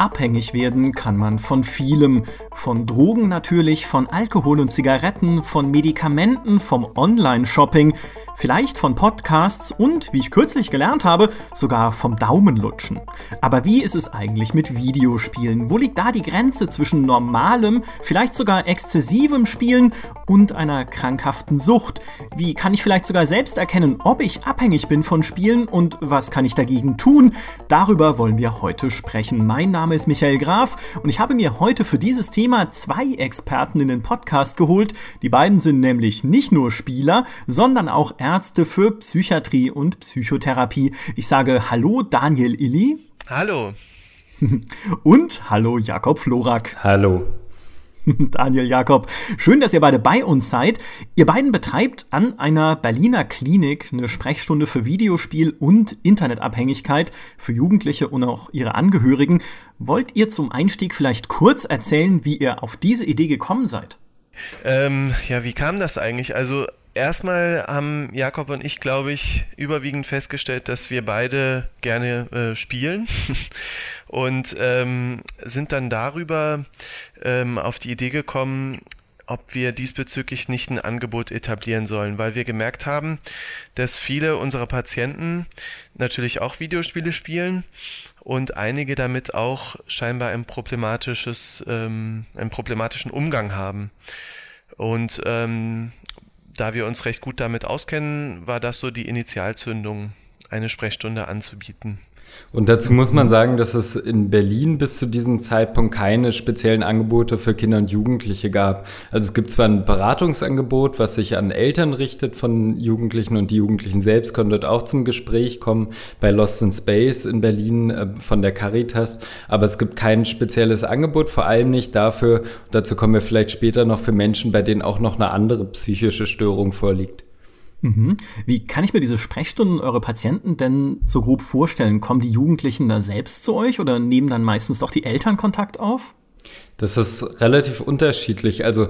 Abhängig werden kann man von vielem. Von Drogen natürlich, von Alkohol und Zigaretten, von Medikamenten, vom Online-Shopping, vielleicht von Podcasts und, wie ich kürzlich gelernt habe, sogar vom Daumenlutschen. Aber wie ist es eigentlich mit Videospielen? Wo liegt da die Grenze zwischen normalem, vielleicht sogar exzessivem Spielen und einer krankhaften Sucht? Wie kann ich vielleicht sogar selbst erkennen, ob ich abhängig bin von Spielen und was kann ich dagegen tun? Darüber wollen wir heute sprechen. Mein Name ist Michael Graf und ich habe mir heute für dieses Thema zwei Experten in den Podcast geholt. Die beiden sind nämlich nicht nur Spieler, sondern auch Ärzte für Psychiatrie und Psychotherapie. Ich sage Hallo Daniel Illy. Hallo. Und hallo Jakob Florak. Hallo. Daniel Jakob, schön, dass ihr beide bei uns seid. Ihr beiden betreibt an einer Berliner Klinik eine Sprechstunde für Videospiel und Internetabhängigkeit für Jugendliche und auch ihre Angehörigen. Wollt ihr zum Einstieg vielleicht kurz erzählen, wie ihr auf diese Idee gekommen seid? Ähm, ja, wie kam das eigentlich? Also erstmal haben Jakob und ich, glaube ich, überwiegend festgestellt, dass wir beide gerne äh, spielen und ähm, sind dann darüber ähm, auf die Idee gekommen, ob wir diesbezüglich nicht ein Angebot etablieren sollen, weil wir gemerkt haben, dass viele unserer Patienten natürlich auch Videospiele spielen und einige damit auch scheinbar ein problematisches, ähm, einen problematischen Umgang haben. Und ähm, da wir uns recht gut damit auskennen, war das so die Initialzündung, eine Sprechstunde anzubieten. Und dazu muss man sagen, dass es in Berlin bis zu diesem Zeitpunkt keine speziellen Angebote für Kinder und Jugendliche gab. Also es gibt zwar ein Beratungsangebot, was sich an Eltern richtet von Jugendlichen und die Jugendlichen selbst können dort auch zum Gespräch kommen bei Lost in Space in Berlin äh, von der Caritas, aber es gibt kein spezielles Angebot, vor allem nicht dafür, dazu kommen wir vielleicht später noch für Menschen, bei denen auch noch eine andere psychische Störung vorliegt. Mhm. Wie kann ich mir diese Sprechstunden eure Patienten denn so grob vorstellen? Kommen die Jugendlichen da selbst zu euch oder nehmen dann meistens doch die Eltern Kontakt auf? Das ist relativ unterschiedlich. Also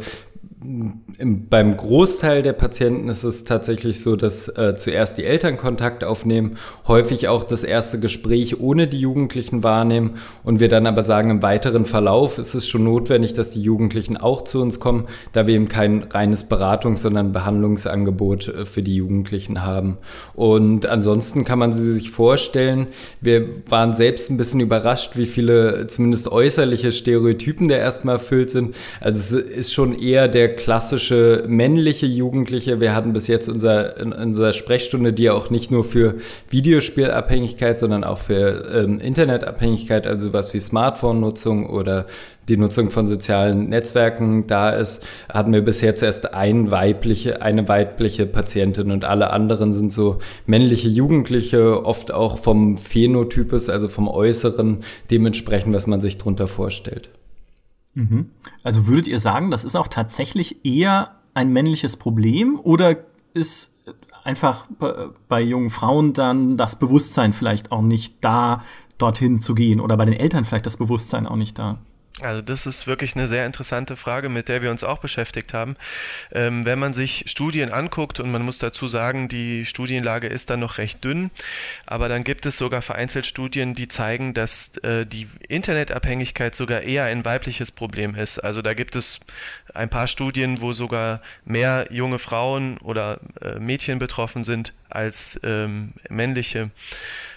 beim Großteil der Patienten ist es tatsächlich so, dass äh, zuerst die Eltern Kontakt aufnehmen, häufig auch das erste Gespräch ohne die Jugendlichen wahrnehmen und wir dann aber sagen, im weiteren Verlauf ist es schon notwendig, dass die Jugendlichen auch zu uns kommen, da wir eben kein reines Beratungs-, sondern Behandlungsangebot äh, für die Jugendlichen haben. Und ansonsten kann man sie sich vorstellen, wir waren selbst ein bisschen überrascht, wie viele zumindest äußerliche Stereotypen da erstmal erfüllt sind. Also es ist schon eher der klassische männliche Jugendliche. Wir hatten bis jetzt unser, in unserer Sprechstunde, die ja auch nicht nur für Videospielabhängigkeit, sondern auch für ähm, Internetabhängigkeit, also was wie Smartphone-Nutzung oder die Nutzung von sozialen Netzwerken da ist, hatten wir bis jetzt erst ein weibliche, eine weibliche Patientin und alle anderen sind so männliche Jugendliche, oft auch vom Phänotypus, also vom Äußeren, dementsprechend, was man sich darunter vorstellt. Mhm. Also würdet ihr sagen, das ist auch tatsächlich eher ein männliches Problem oder ist einfach bei jungen Frauen dann das Bewusstsein vielleicht auch nicht da, dorthin zu gehen oder bei den Eltern vielleicht das Bewusstsein auch nicht da? Also das ist wirklich eine sehr interessante Frage, mit der wir uns auch beschäftigt haben. Ähm, wenn man sich Studien anguckt, und man muss dazu sagen, die Studienlage ist dann noch recht dünn, aber dann gibt es sogar vereinzelt Studien, die zeigen, dass äh, die Internetabhängigkeit sogar eher ein weibliches Problem ist. Also da gibt es ein paar Studien, wo sogar mehr junge Frauen oder äh, Mädchen betroffen sind als ähm, männliche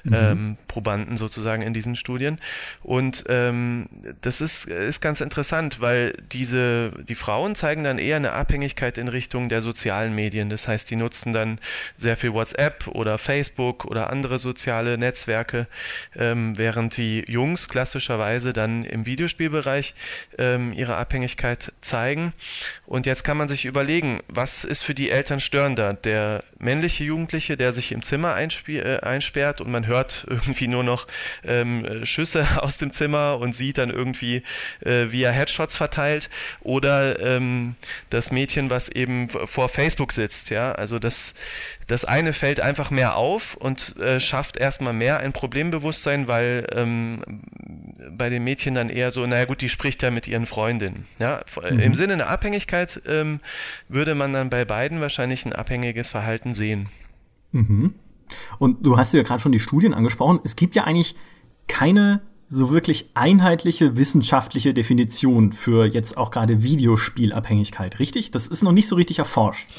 mhm. ähm, Probanden sozusagen in diesen Studien. Und ähm, das ist, ist ganz interessant, weil diese, die Frauen zeigen dann eher eine Abhängigkeit in Richtung der sozialen Medien. Das heißt, die nutzen dann sehr viel WhatsApp oder Facebook oder andere soziale Netzwerke, ähm, während die Jungs klassischerweise dann im Videospielbereich ähm, ihre Abhängigkeit zeigen. Und jetzt kann man sich überlegen, was ist für die Eltern störender? Der männliche Jugendliche, der sich im Zimmer äh, einsperrt und man hört irgendwie nur noch ähm, Schüsse aus dem Zimmer und sieht dann irgendwie, äh, wie er Headshots verteilt oder ähm, das Mädchen, was eben vor Facebook sitzt, ja, also das, das eine fällt einfach mehr auf und äh, schafft erstmal mehr ein Problembewusstsein, weil ähm, bei den Mädchen dann eher so, naja gut, die spricht ja mit ihren Freundinnen. Ja? Mhm. Im Sinne einer Abhängigkeit ähm, würde man dann bei beiden wahrscheinlich ein abhängiges Verhalten sehen. Mhm. Und du hast ja gerade schon die Studien angesprochen. Es gibt ja eigentlich keine so wirklich einheitliche wissenschaftliche Definition für jetzt auch gerade Videospielabhängigkeit, richtig? Das ist noch nicht so richtig erforscht.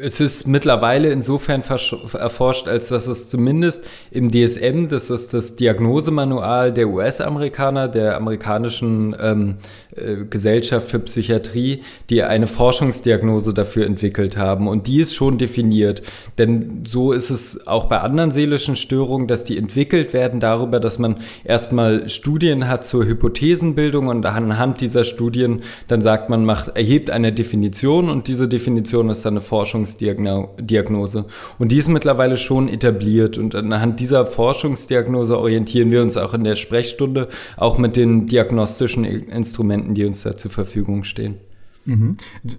Es ist mittlerweile insofern erforscht, als dass es zumindest im DSM, das ist das Diagnosemanual der US-Amerikaner, der amerikanischen ähm, äh, Gesellschaft für Psychiatrie, die eine Forschungsdiagnose dafür entwickelt haben. Und die ist schon definiert. Denn so ist es auch bei anderen seelischen Störungen, dass die entwickelt werden darüber, dass man erstmal Studien hat zur Hypothesenbildung und anhand dieser Studien dann sagt man, macht, erhebt eine Definition und diese Definition ist dann eine Forschungsdiagnose. Und die ist mittlerweile schon etabliert. Und anhand dieser Forschungsdiagnose orientieren wir uns auch in der Sprechstunde, auch mit den diagnostischen Instrumenten, die uns da zur Verfügung stehen. Mhm.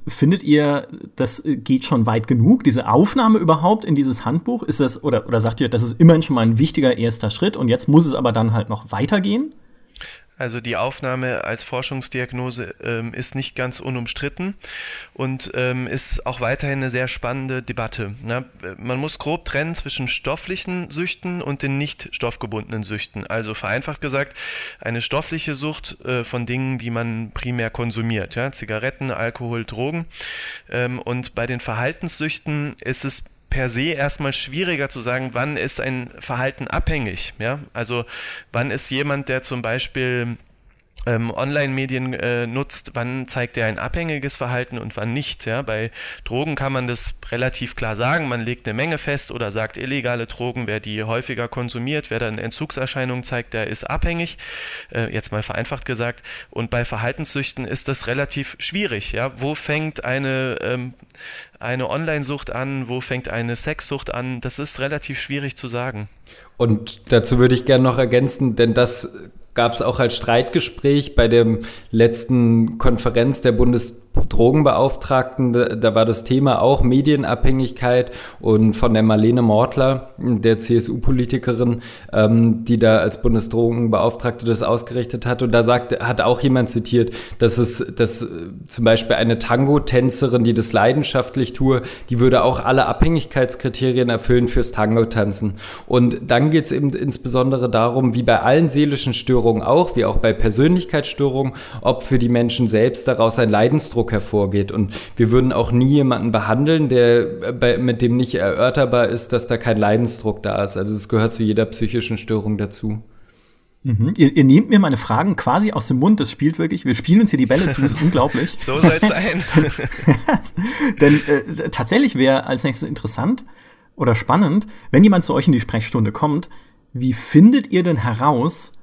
Findet ihr, das geht schon weit genug, diese Aufnahme überhaupt in dieses Handbuch? Ist das, oder, oder sagt ihr, das ist immerhin schon mal ein wichtiger erster Schritt und jetzt muss es aber dann halt noch weitergehen? Also die Aufnahme als Forschungsdiagnose ähm, ist nicht ganz unumstritten und ähm, ist auch weiterhin eine sehr spannende Debatte. Ne? Man muss grob trennen zwischen stofflichen Süchten und den nicht stoffgebundenen Süchten. Also vereinfacht gesagt, eine stoffliche Sucht äh, von Dingen, die man primär konsumiert, ja? Zigaretten, Alkohol, Drogen. Ähm, und bei den Verhaltenssüchten ist es per se erstmal schwieriger zu sagen, wann ist ein Verhalten abhängig. Ja? Also wann ist jemand, der zum Beispiel ähm, Online-Medien äh, nutzt, wann zeigt er ein abhängiges Verhalten und wann nicht. Ja? Bei Drogen kann man das relativ klar sagen. Man legt eine Menge fest oder sagt illegale Drogen, wer die häufiger konsumiert, wer dann Entzugserscheinungen zeigt, der ist abhängig. Äh, jetzt mal vereinfacht gesagt. Und bei Verhaltenssüchten ist das relativ schwierig. Ja? Wo fängt eine, ähm, eine Online-Sucht an? Wo fängt eine Sexsucht an? Das ist relativ schwierig zu sagen. Und dazu würde ich gerne noch ergänzen, denn das gab es auch als Streitgespräch bei der letzten Konferenz der Bundesdrogenbeauftragten. Da war das Thema auch Medienabhängigkeit und von der Marlene Mortler, der CSU-Politikerin, ähm, die da als Bundesdrogenbeauftragte das ausgerichtet hat. Und da sagt, hat auch jemand zitiert, dass es, dass zum Beispiel eine Tango-Tänzerin, die das leidenschaftlich tue, die würde auch alle Abhängigkeitskriterien erfüllen fürs Tango-Tanzen. Und dann geht es eben insbesondere darum, wie bei allen seelischen Störungen, auch, wie auch bei Persönlichkeitsstörungen, ob für die Menschen selbst daraus ein Leidensdruck hervorgeht. Und wir würden auch nie jemanden behandeln, der bei, mit dem nicht erörterbar ist, dass da kein Leidensdruck da ist. Also es gehört zu jeder psychischen Störung dazu. Mhm. Ihr, ihr, nehmt mir meine Fragen quasi aus dem Mund. Das spielt wirklich. Wir spielen uns hier die Bälle zu. Das ist unglaublich. so soll es sein. Denn äh, tatsächlich wäre als nächstes interessant oder spannend, wenn jemand zu euch in die Sprechstunde kommt. Wie findet ihr denn heraus,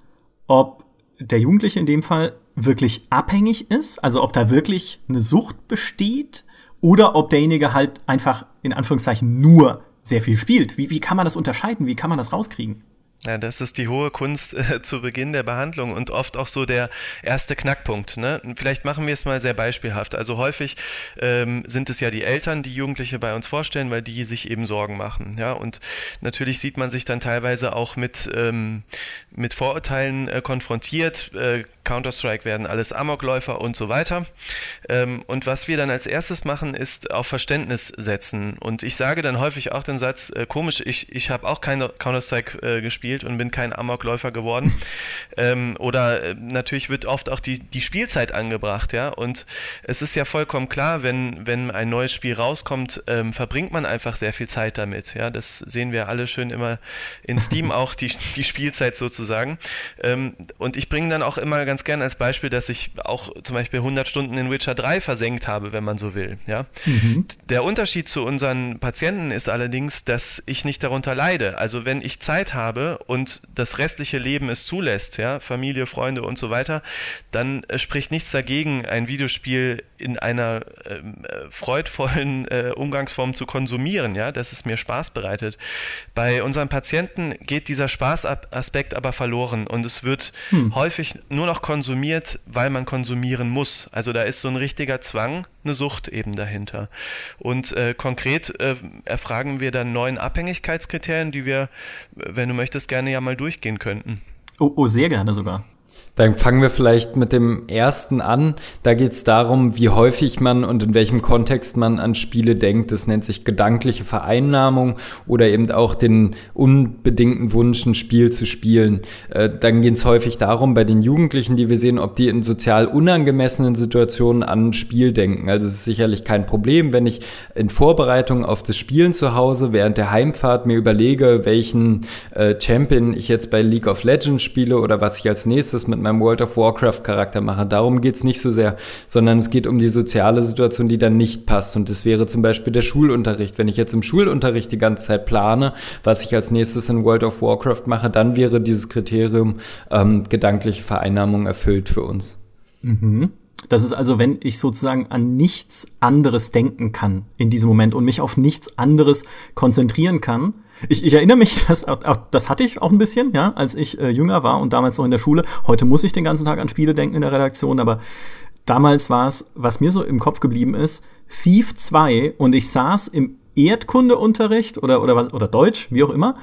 ob der Jugendliche in dem Fall wirklich abhängig ist, also ob da wirklich eine Sucht besteht oder ob derjenige halt einfach in Anführungszeichen nur sehr viel spielt. Wie, wie kann man das unterscheiden? Wie kann man das rauskriegen? Ja, das ist die hohe Kunst äh, zu Beginn der Behandlung und oft auch so der erste Knackpunkt. Ne? Vielleicht machen wir es mal sehr beispielhaft. Also häufig ähm, sind es ja die Eltern, die Jugendliche bei uns vorstellen, weil die sich eben Sorgen machen. Ja? Und natürlich sieht man sich dann teilweise auch mit, ähm, mit Vorurteilen äh, konfrontiert. Äh, Counter-Strike werden alles Amokläufer und so weiter. Ähm, und was wir dann als erstes machen, ist auf Verständnis setzen. Und ich sage dann häufig auch den Satz, äh, komisch, ich, ich habe auch keine Counter-Strike äh, gespielt und bin kein Amokläufer geworden. ähm, oder äh, natürlich wird oft auch die, die Spielzeit angebracht, ja. Und es ist ja vollkommen klar, wenn, wenn ein neues Spiel rauskommt, ähm, verbringt man einfach sehr viel Zeit damit. Ja, das sehen wir alle schön immer in Steam auch, die, die Spielzeit sozusagen. Ähm, und ich bringe dann auch immer ganz gern als Beispiel, dass ich auch zum Beispiel 100 Stunden in Witcher 3 versenkt habe, wenn man so will. Ja? Mhm. Der Unterschied zu unseren Patienten ist allerdings, dass ich nicht darunter leide. Also wenn ich Zeit habe und das restliche Leben es zulässt, ja, Familie, Freunde und so weiter, dann äh, spricht nichts dagegen, ein Videospiel in einer ähm, äh, freudvollen äh, Umgangsform zu konsumieren, ja, dass es mir Spaß bereitet. Bei unseren Patienten geht dieser Spaßaspekt aber verloren und es wird hm. häufig nur noch konsumiert, weil man konsumieren muss. Also da ist so ein richtiger Zwang, eine Sucht eben dahinter. Und äh, konkret äh, erfragen wir dann neun Abhängigkeitskriterien, die wir, wenn du möchtest, gerne ja mal durchgehen könnten. Oh, oh sehr gerne sogar. Dann fangen wir vielleicht mit dem ersten an. Da geht es darum, wie häufig man und in welchem Kontext man an Spiele denkt. Das nennt sich gedankliche Vereinnahmung oder eben auch den unbedingten Wunsch, ein Spiel zu spielen. Äh, dann geht es häufig darum, bei den Jugendlichen, die wir sehen, ob die in sozial unangemessenen Situationen an ein Spiel denken. Also es ist sicherlich kein Problem, wenn ich in Vorbereitung auf das Spielen zu Hause während der Heimfahrt mir überlege, welchen äh, Champion ich jetzt bei League of Legends spiele oder was ich als nächstes mit meinem World of Warcraft Charakter mache. Darum geht es nicht so sehr, sondern es geht um die soziale Situation, die dann nicht passt. Und das wäre zum Beispiel der Schulunterricht. Wenn ich jetzt im Schulunterricht die ganze Zeit plane, was ich als nächstes in World of Warcraft mache, dann wäre dieses Kriterium ähm, gedankliche Vereinnahmung erfüllt für uns. Mhm. Das ist also, wenn ich sozusagen an nichts anderes denken kann in diesem Moment und mich auf nichts anderes konzentrieren kann, ich, ich erinnere mich, das, das hatte ich auch ein bisschen, ja, als ich äh, jünger war und damals noch in der Schule. Heute muss ich den ganzen Tag an Spiele denken in der Redaktion, aber damals war es, was mir so im Kopf geblieben ist, Thief 2 und ich saß im Erdkundeunterricht oder, oder was, oder Deutsch, wie auch immer,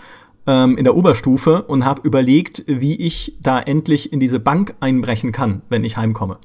ähm, in der Oberstufe und habe überlegt, wie ich da endlich in diese Bank einbrechen kann, wenn ich heimkomme.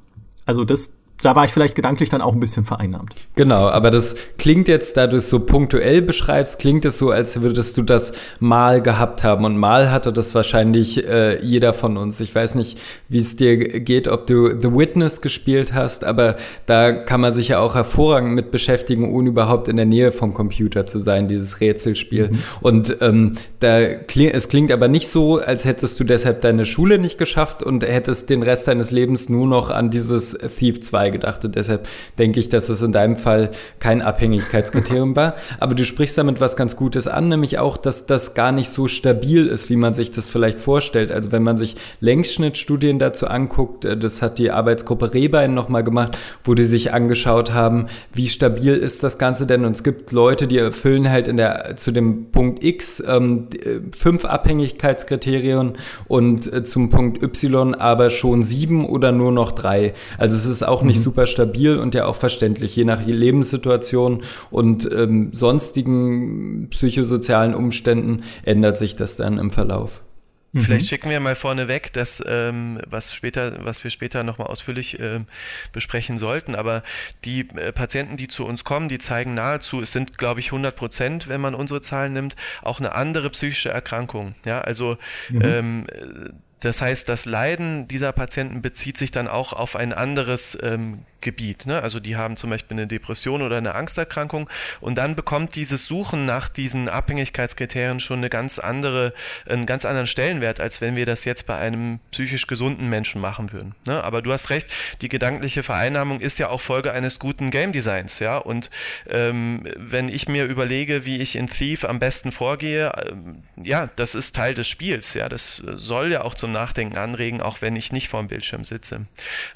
Also das, da war ich vielleicht gedanklich dann auch ein bisschen vereinnahmt. Genau, aber das klingt jetzt, da du es so punktuell beschreibst, klingt es so, als würdest du das mal gehabt haben. Und mal hatte das wahrscheinlich äh, jeder von uns. Ich weiß nicht, wie es dir geht, ob du The Witness gespielt hast, aber da kann man sich ja auch hervorragend mit beschäftigen, ohne überhaupt in der Nähe vom Computer zu sein, dieses Rätselspiel. Mhm. Und ähm, da kling, es klingt aber nicht so, als hättest du deshalb deine Schule nicht geschafft und hättest den Rest deines Lebens nur noch an dieses Thief 2 dabei gedacht und deshalb denke ich, dass es in deinem Fall kein Abhängigkeitskriterium war. Aber du sprichst damit was ganz Gutes an, nämlich auch, dass das gar nicht so stabil ist, wie man sich das vielleicht vorstellt. Also wenn man sich Längsschnittstudien dazu anguckt, äh, das hat die Arbeitsgruppe Rehbein nochmal gemacht, wo die sich angeschaut haben, wie stabil ist das Ganze denn? Und es gibt Leute, die erfüllen halt in der, zu dem Punkt X ähm, äh, fünf Abhängigkeitskriterien und äh, zum Punkt Y aber schon sieben oder nur noch drei. Also es ist auch nicht mhm. super stabil und ja auch verständlich, je nach Lebenssituation und ähm, sonstigen psychosozialen Umständen ändert sich das dann im Verlauf. Mhm. Vielleicht schicken wir mal vorneweg, dass ähm, was später, was wir später nochmal ausführlich äh, besprechen sollten. Aber die äh, Patienten, die zu uns kommen, die zeigen nahezu, es sind, glaube ich, 100 Prozent, wenn man unsere Zahlen nimmt, auch eine andere psychische Erkrankung. Ja, also mhm. ähm, das heißt, das Leiden dieser Patienten bezieht sich dann auch auf ein anderes ähm, Gebiet. Ne? Also die haben zum Beispiel eine Depression oder eine Angsterkrankung und dann bekommt dieses Suchen nach diesen Abhängigkeitskriterien schon eine ganz andere, einen ganz anderen Stellenwert, als wenn wir das jetzt bei einem psychisch gesunden Menschen machen würden. Ne? Aber du hast recht, die gedankliche Vereinnahmung ist ja auch Folge eines guten Game Designs, ja. Und ähm, wenn ich mir überlege, wie ich in Thief am besten vorgehe, ähm, ja, das ist Teil des Spiels, ja. Das soll ja auch zum Nachdenken anregen, auch wenn ich nicht vor dem Bildschirm sitze.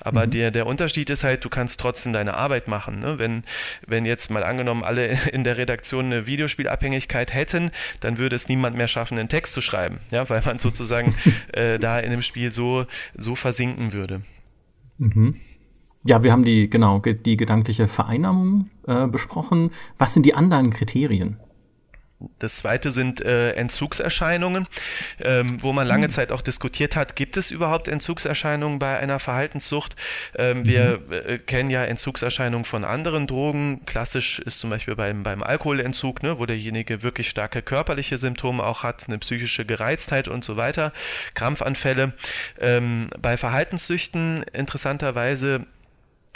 Aber mhm. der, der Unterschied ist halt, du kannst trotzdem deine Arbeit machen. Ne? Wenn, wenn jetzt mal angenommen alle in der Redaktion eine Videospielabhängigkeit hätten, dann würde es niemand mehr schaffen, einen Text zu schreiben, ja? weil man sozusagen äh, da in dem Spiel so, so versinken würde. Mhm. Ja, wir haben die, genau, die gedankliche Vereinnahmung äh, besprochen. Was sind die anderen Kriterien? Das zweite sind äh, Entzugserscheinungen, ähm, wo man lange mhm. Zeit auch diskutiert hat, gibt es überhaupt Entzugserscheinungen bei einer Verhaltenssucht? Ähm, mhm. Wir äh, kennen ja Entzugserscheinungen von anderen Drogen. Klassisch ist zum Beispiel beim, beim Alkoholentzug, ne, wo derjenige wirklich starke körperliche Symptome auch hat, eine psychische Gereiztheit und so weiter, Krampfanfälle. Ähm, bei Verhaltenssüchten interessanterweise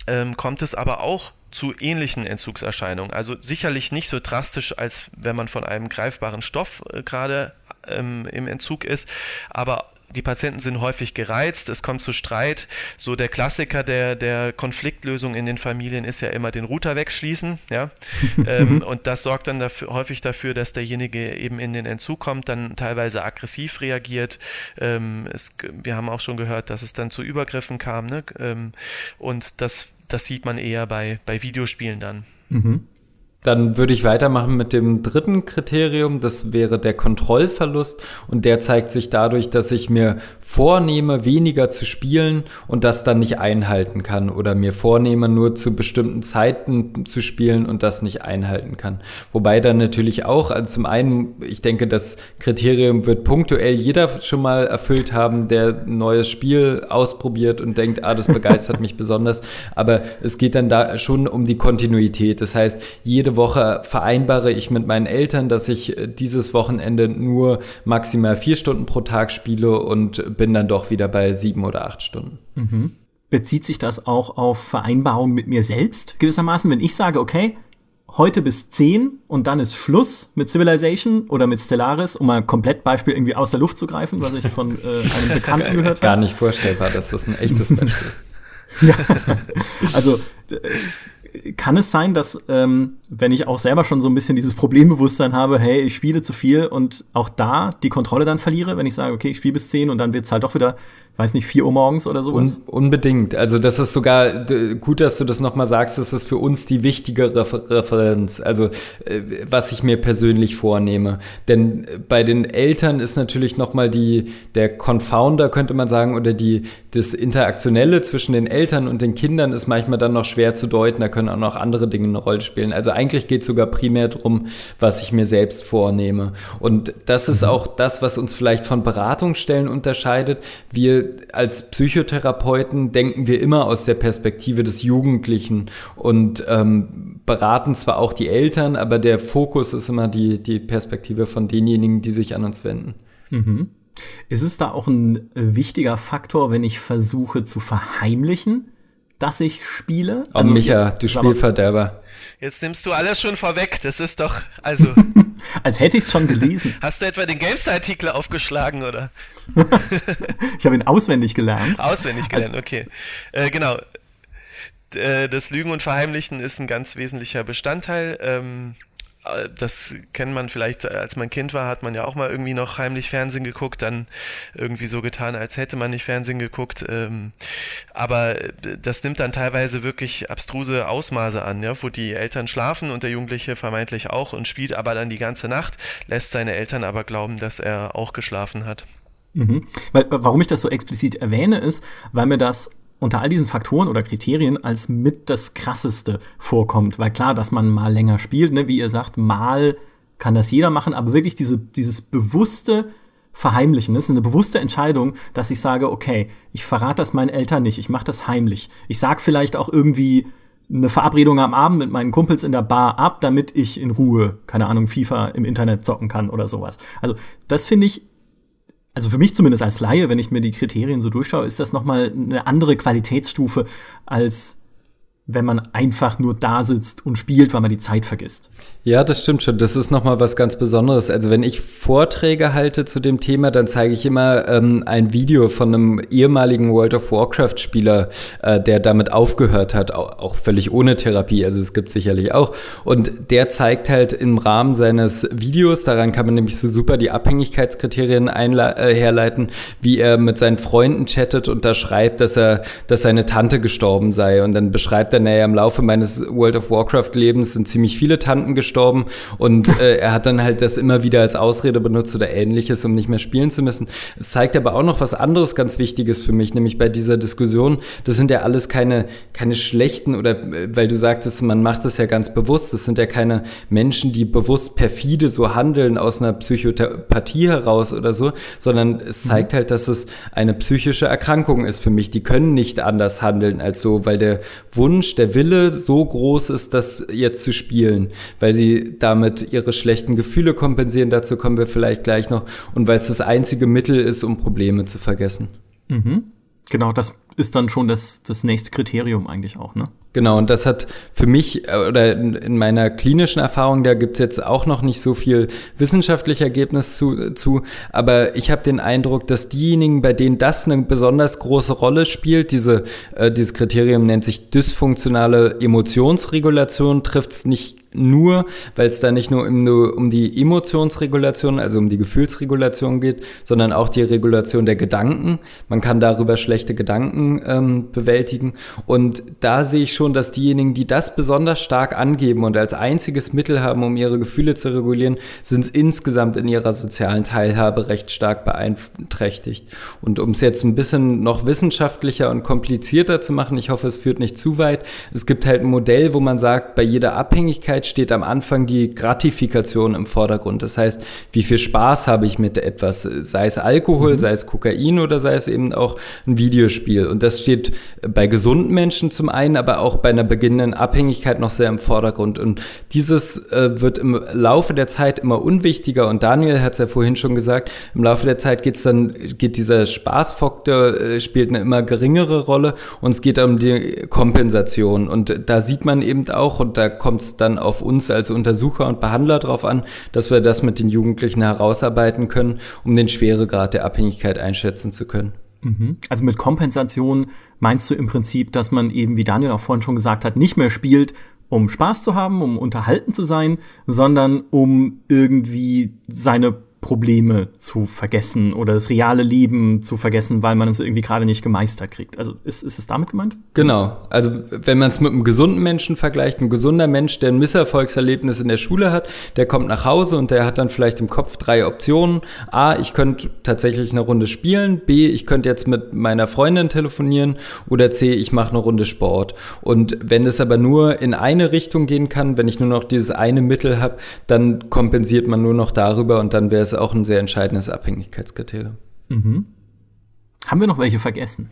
ähm, kommt es aber auch zu ähnlichen Entzugserscheinungen. Also sicherlich nicht so drastisch, als wenn man von einem greifbaren Stoff äh, gerade ähm, im Entzug ist, aber die Patienten sind häufig gereizt, es kommt zu Streit. So der Klassiker der, der Konfliktlösung in den Familien ist ja immer den Router wegschließen. Ja? ähm, und das sorgt dann dafür, häufig dafür, dass derjenige eben in den Entzug kommt, dann teilweise aggressiv reagiert. Ähm, es, wir haben auch schon gehört, dass es dann zu Übergriffen kam. Ne? Ähm, und das das sieht man eher bei, bei Videospielen dann. Mhm. Dann würde ich weitermachen mit dem dritten Kriterium. Das wäre der Kontrollverlust. Und der zeigt sich dadurch, dass ich mir vornehme, weniger zu spielen und das dann nicht einhalten kann. Oder mir vornehme, nur zu bestimmten Zeiten zu spielen und das nicht einhalten kann. Wobei dann natürlich auch, also zum einen, ich denke, das Kriterium wird punktuell jeder schon mal erfüllt haben, der ein neues Spiel ausprobiert und denkt, ah, das begeistert mich besonders. Aber es geht dann da schon um die Kontinuität. Das heißt, jede Woche vereinbare ich mit meinen Eltern, dass ich äh, dieses Wochenende nur maximal vier Stunden pro Tag spiele und bin dann doch wieder bei sieben oder acht Stunden. Mhm. Bezieht sich das auch auf Vereinbarungen mit mir selbst gewissermaßen, wenn ich sage, okay, heute bis 10 und dann ist Schluss mit Civilization oder mit Stellaris, um mal komplett Beispiel irgendwie aus der Luft zu greifen, was ich von äh, einem Bekannten gehört habe. Gar nicht vorstellbar, dass das ein echtes Beispiel ist. ja, also kann es sein, dass, ähm, wenn ich auch selber schon so ein bisschen dieses Problembewusstsein habe, hey, ich spiele zu viel und auch da die Kontrolle dann verliere, wenn ich sage, okay, ich spiele bis 10 und dann wird es halt doch wieder weiß nicht, 4 Uhr morgens oder sowas? Un unbedingt. Also das ist sogar gut, dass du das nochmal sagst, das ist für uns die wichtige Refer Referenz, also äh, was ich mir persönlich vornehme. Denn bei den Eltern ist natürlich nochmal die, der Confounder, könnte man sagen, oder die, das Interaktionelle zwischen den Eltern und den Kindern ist manchmal dann noch schwer zu deuten, da können auch noch andere Dinge eine Rolle spielen. Also eigentlich geht es sogar primär darum, was ich mir selbst vornehme. Und das ist mhm. auch das, was uns vielleicht von Beratungsstellen unterscheidet. Wir als Psychotherapeuten denken wir immer aus der Perspektive des Jugendlichen und ähm, beraten zwar auch die Eltern, aber der Fokus ist immer die, die Perspektive von denjenigen, die sich an uns wenden. Mhm. Ist es da auch ein wichtiger Faktor, wenn ich versuche zu verheimlichen, dass ich spiele? Also oh, Micha, du Spielverderber. Jetzt nimmst du alles schon vorweg. Das ist doch, also. Als hätte ich es schon gelesen. Hast du etwa den Gamestar-Artikel aufgeschlagen, oder? ich habe ihn auswendig gelernt. Auswendig gelernt, also, okay. Äh, genau. Äh, das Lügen und Verheimlichen ist ein ganz wesentlicher Bestandteil. Ähm, äh, das kennt man vielleicht, äh, als man Kind war, hat man ja auch mal irgendwie noch heimlich Fernsehen geguckt, dann irgendwie so getan, als hätte man nicht Fernsehen geguckt. Ähm, aber äh, das nimmt dann teilweise wirklich abstruse Ausmaße an, ja, wo die Eltern schlafen und der Jugendliche vermeintlich auch und spielt aber dann die ganze Nacht, lässt seine Eltern aber glauben, dass er auch geschlafen hat. Mhm. Weil, warum ich das so explizit erwähne, ist, weil mir das unter all diesen Faktoren oder Kriterien als mit das krasseste vorkommt. Weil klar, dass man mal länger spielt, ne, wie ihr sagt, mal kann das jeder machen, aber wirklich diese, dieses bewusste Verheimlichen, das ist eine bewusste Entscheidung, dass ich sage, okay, ich verrate das meinen Eltern nicht, ich mache das heimlich. Ich sage vielleicht auch irgendwie eine Verabredung am Abend mit meinen Kumpels in der Bar ab, damit ich in Ruhe, keine Ahnung, FIFA im Internet zocken kann oder sowas. Also das finde ich also für mich zumindest als Laie, wenn ich mir die Kriterien so durchschaue, ist das nochmal eine andere Qualitätsstufe als wenn man einfach nur da sitzt und spielt, weil man die Zeit vergisst. Ja, das stimmt schon. Das ist nochmal was ganz Besonderes. Also wenn ich Vorträge halte zu dem Thema, dann zeige ich immer ähm, ein Video von einem ehemaligen World of Warcraft-Spieler, äh, der damit aufgehört hat, auch, auch, völlig ohne Therapie. Also es gibt sicherlich auch. Und der zeigt halt im Rahmen seines Videos, daran kann man nämlich so super die Abhängigkeitskriterien äh, herleiten, wie er mit seinen Freunden chattet und da schreibt, dass er, dass seine Tante gestorben sei. Und dann beschreibt er er, naja, im Laufe meines World of Warcraft-Lebens sind ziemlich viele Tanten gestorben und äh, er hat dann halt das immer wieder als Ausrede benutzt oder ähnliches, um nicht mehr spielen zu müssen. Es zeigt aber auch noch was anderes ganz Wichtiges für mich, nämlich bei dieser Diskussion, das sind ja alles keine, keine schlechten oder, äh, weil du sagtest, man macht das ja ganz bewusst, das sind ja keine Menschen, die bewusst perfide so handeln aus einer Psychopathie heraus oder so, sondern es mhm. zeigt halt, dass es eine psychische Erkrankung ist für mich. Die können nicht anders handeln als so, weil der Wunsch Wunsch, der Wille so groß ist, das jetzt zu spielen, weil sie damit ihre schlechten Gefühle kompensieren, dazu kommen wir vielleicht gleich noch, und weil es das einzige Mittel ist, um Probleme zu vergessen. Mhm. Genau, das ist dann schon das, das nächste Kriterium eigentlich auch, ne? Genau, und das hat für mich äh, oder in meiner klinischen Erfahrung, da gibt's jetzt auch noch nicht so viel wissenschaftliche Ergebnis zu, zu aber ich habe den Eindruck, dass diejenigen, bei denen das eine besonders große Rolle spielt, diese, äh, dieses Kriterium nennt sich dysfunktionale Emotionsregulation, trifft's nicht nur, weil es da nicht nur um, nur um die Emotionsregulation, also um die Gefühlsregulation geht, sondern auch die Regulation der Gedanken. Man kann darüber schlechte Gedanken Ähm, bewältigen. Und da sehe ich schon, dass diejenigen, die das besonders stark angeben und als einziges Mittel haben, um ihre Gefühle zu regulieren, sind es insgesamt in ihrer sozialen Teilhabe recht stark beeinträchtigt. Und um es jetzt ein bisschen noch wissenschaftlicher und komplizierter zu machen, ich hoffe, es führt nicht zu weit, es gibt halt ein Modell, wo man sagt, bei jeder Abhängigkeit steht am Anfang die Gratifikation im Vordergrund. Das heißt, wie viel Spaß habe ich mit etwas, sei es Alkohol, mhm. sei es Kokain oder sei es eben auch ein Videospiel. Und das steht bei gesunden Menschen zum einen, aber auch bei einer beginnenden Abhängigkeit noch sehr im Vordergrund. Und dieses äh, wird im Laufe der Zeit immer unwichtiger. Und Daniel hat es ja vorhin schon gesagt, im Laufe der Zeit geht's dann, geht dieser Spaßfaktor, äh, spielt eine immer geringere Rolle und es geht um die Kompensation. Und da sieht man eben auch, und da kommt es dann auf uns als Untersucher und Behandler drauf an, dass wir das mit den Jugendlichen herausarbeiten können, um den Schweregrad der Abhängigkeit einschätzen zu können. Mhm. Also mit Kompensation meinst du im Prinzip, dass man eben, wie Daniel auch vorhin schon gesagt hat, nicht mehr spielt, um Spaß zu haben, um unterhalten zu sein, sondern um irgendwie seine Probleme zu vergessen oder das reale Leben zu vergessen, weil man es irgendwie gerade nicht gemeistert kriegt. Also ist, ist es damit gemeint? Genau. Also wenn man es mit einem gesunden Menschen vergleicht, ein gesunder Mensch, der ein Misserfolgserlebnis in der Schule hat, der kommt nach Hause und der hat dann vielleicht im Kopf drei Optionen. A, ich könnte tatsächlich eine Runde spielen. B, ich könnte jetzt mit meiner Freundin telefonieren. Oder C, ich mache eine Runde Sport. Und wenn es aber nur in eine Richtung gehen kann, wenn ich nur noch dieses eine Mittel habe, dann kompensiert man nur noch darüber und dann wäre es auch ein sehr entscheidendes Abhängigkeitskriterium. Mhm. Haben wir noch welche vergessen?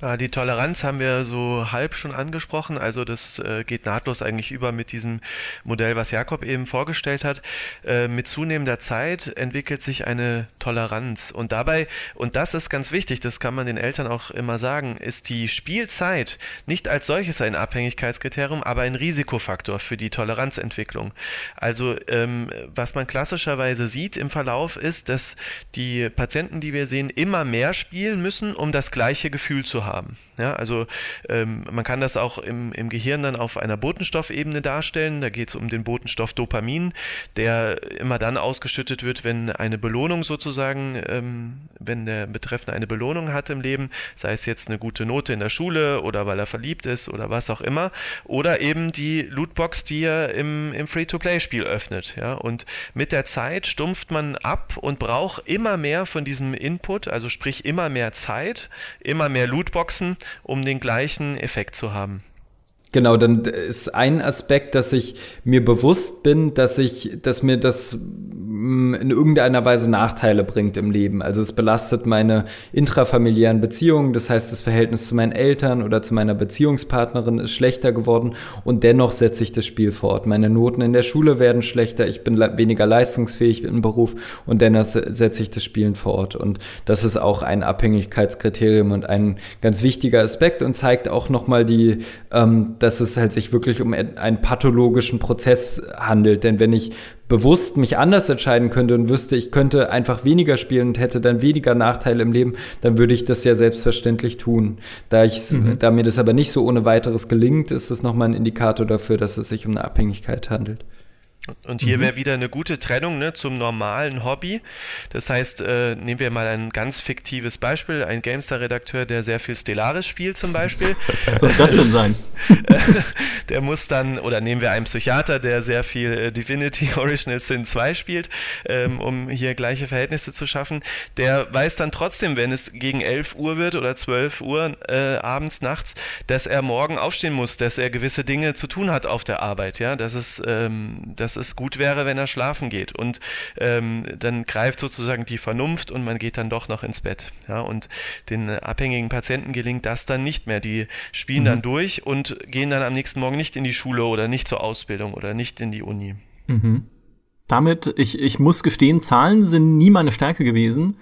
Ah, die Toleranz haben wir so halb schon angesprochen, also das äh, geht nahtlos eigentlich über mit diesem Modell, was Jakob eben vorgestellt hat. Äh, mit zunehmender Zeit entwickelt sich eine Toleranz und dabei, und das ist ganz wichtig, das kann man den Eltern auch immer sagen, ist die Spielzeit nicht als solches ein Abhängigkeitskriterium, aber ein Risikofaktor für die Toleranzentwicklung. Also ähm, was man klassischerweise sieht im Verlauf ist, dass die Patienten, die wir sehen, immer mehr spielen müssen, um das gleiche Gefühl zu haben haben. Ja, also ähm, man kann das auch im, im Gehirn dann auf einer Botenstoffebene darstellen. Da geht es um den Botenstoff Dopamin, der immer dann ausgeschüttet wird, wenn eine Belohnung sozusagen, ähm, wenn der Betreffende eine Belohnung hat im Leben, sei es jetzt eine gute Note in der Schule oder weil er verliebt ist oder was auch immer, oder eben die Lootbox, die er im, im Free-to-Play-Spiel öffnet. Ja? Und mit der Zeit stumpft man ab und braucht immer mehr von diesem Input, also sprich immer mehr Zeit, immer mehr Lootboxen um den gleichen Effekt zu haben. Genau, dann ist ein Aspekt, dass ich mir bewusst bin, dass ich, dass mir das mm, in irgendeiner Weise Nachteile bringt im Leben. Also es belastet meine intrafamiliären Beziehungen, das heißt, das Verhältnis zu meinen Eltern oder zu meiner Beziehungspartnerin ist schlechter geworden und dennoch setze ich das Spiel fort. Meine Noten in der Schule werden schlechter, ich bin weniger leistungsfähig im Beruf und dennoch setze ich das Spielen fort. Und das ist auch ein Abhängigkeitskriterium und ein ganz wichtiger Aspekt und zeigt auch nochmal die ähm, dass es halt sich wirklich um einen pathologischen Prozess handelt. Denn wenn ich bewusst mich anders entscheiden könnte und wüsste, ich könnte einfach weniger spielen und hätte dann weniger Nachteile im Leben, dann würde ich das ja selbstverständlich tun. Da, ich, mhm. da mir das aber nicht so ohne weiteres gelingt, ist das nochmal ein Indikator dafür, dass es sich um eine Abhängigkeit handelt. Und hier mhm. wäre wieder eine gute Trennung ne, zum normalen Hobby. Das heißt, äh, nehmen wir mal ein ganz fiktives Beispiel. Ein Gamestar-Redakteur, der sehr viel Stellaris spielt zum Beispiel. Was soll das denn sein? der muss dann, oder nehmen wir einen Psychiater, der sehr viel äh, Divinity Original Sin 2 spielt, ähm, um hier gleiche Verhältnisse zu schaffen. Der weiß dann trotzdem, wenn es gegen 11 Uhr wird oder 12 Uhr äh, abends, nachts, dass er morgen aufstehen muss, dass er gewisse Dinge zu tun hat auf der Arbeit. Ja, dass es, ähm, dass es gut wäre, wenn er schlafen geht. Und ähm, dann greift sozusagen die Vernunft und man geht dann doch noch ins Bett. Ja, und den abhängigen Patienten gelingt das dann nicht mehr. Die spielen mhm. dann durch und gehen dann am nächsten Morgen nicht in die Schule oder nicht zur Ausbildung oder nicht in die Uni. Mhm. Damit, ich, ich muss gestehen, Zahlen sind nie meine Stärke gewesen.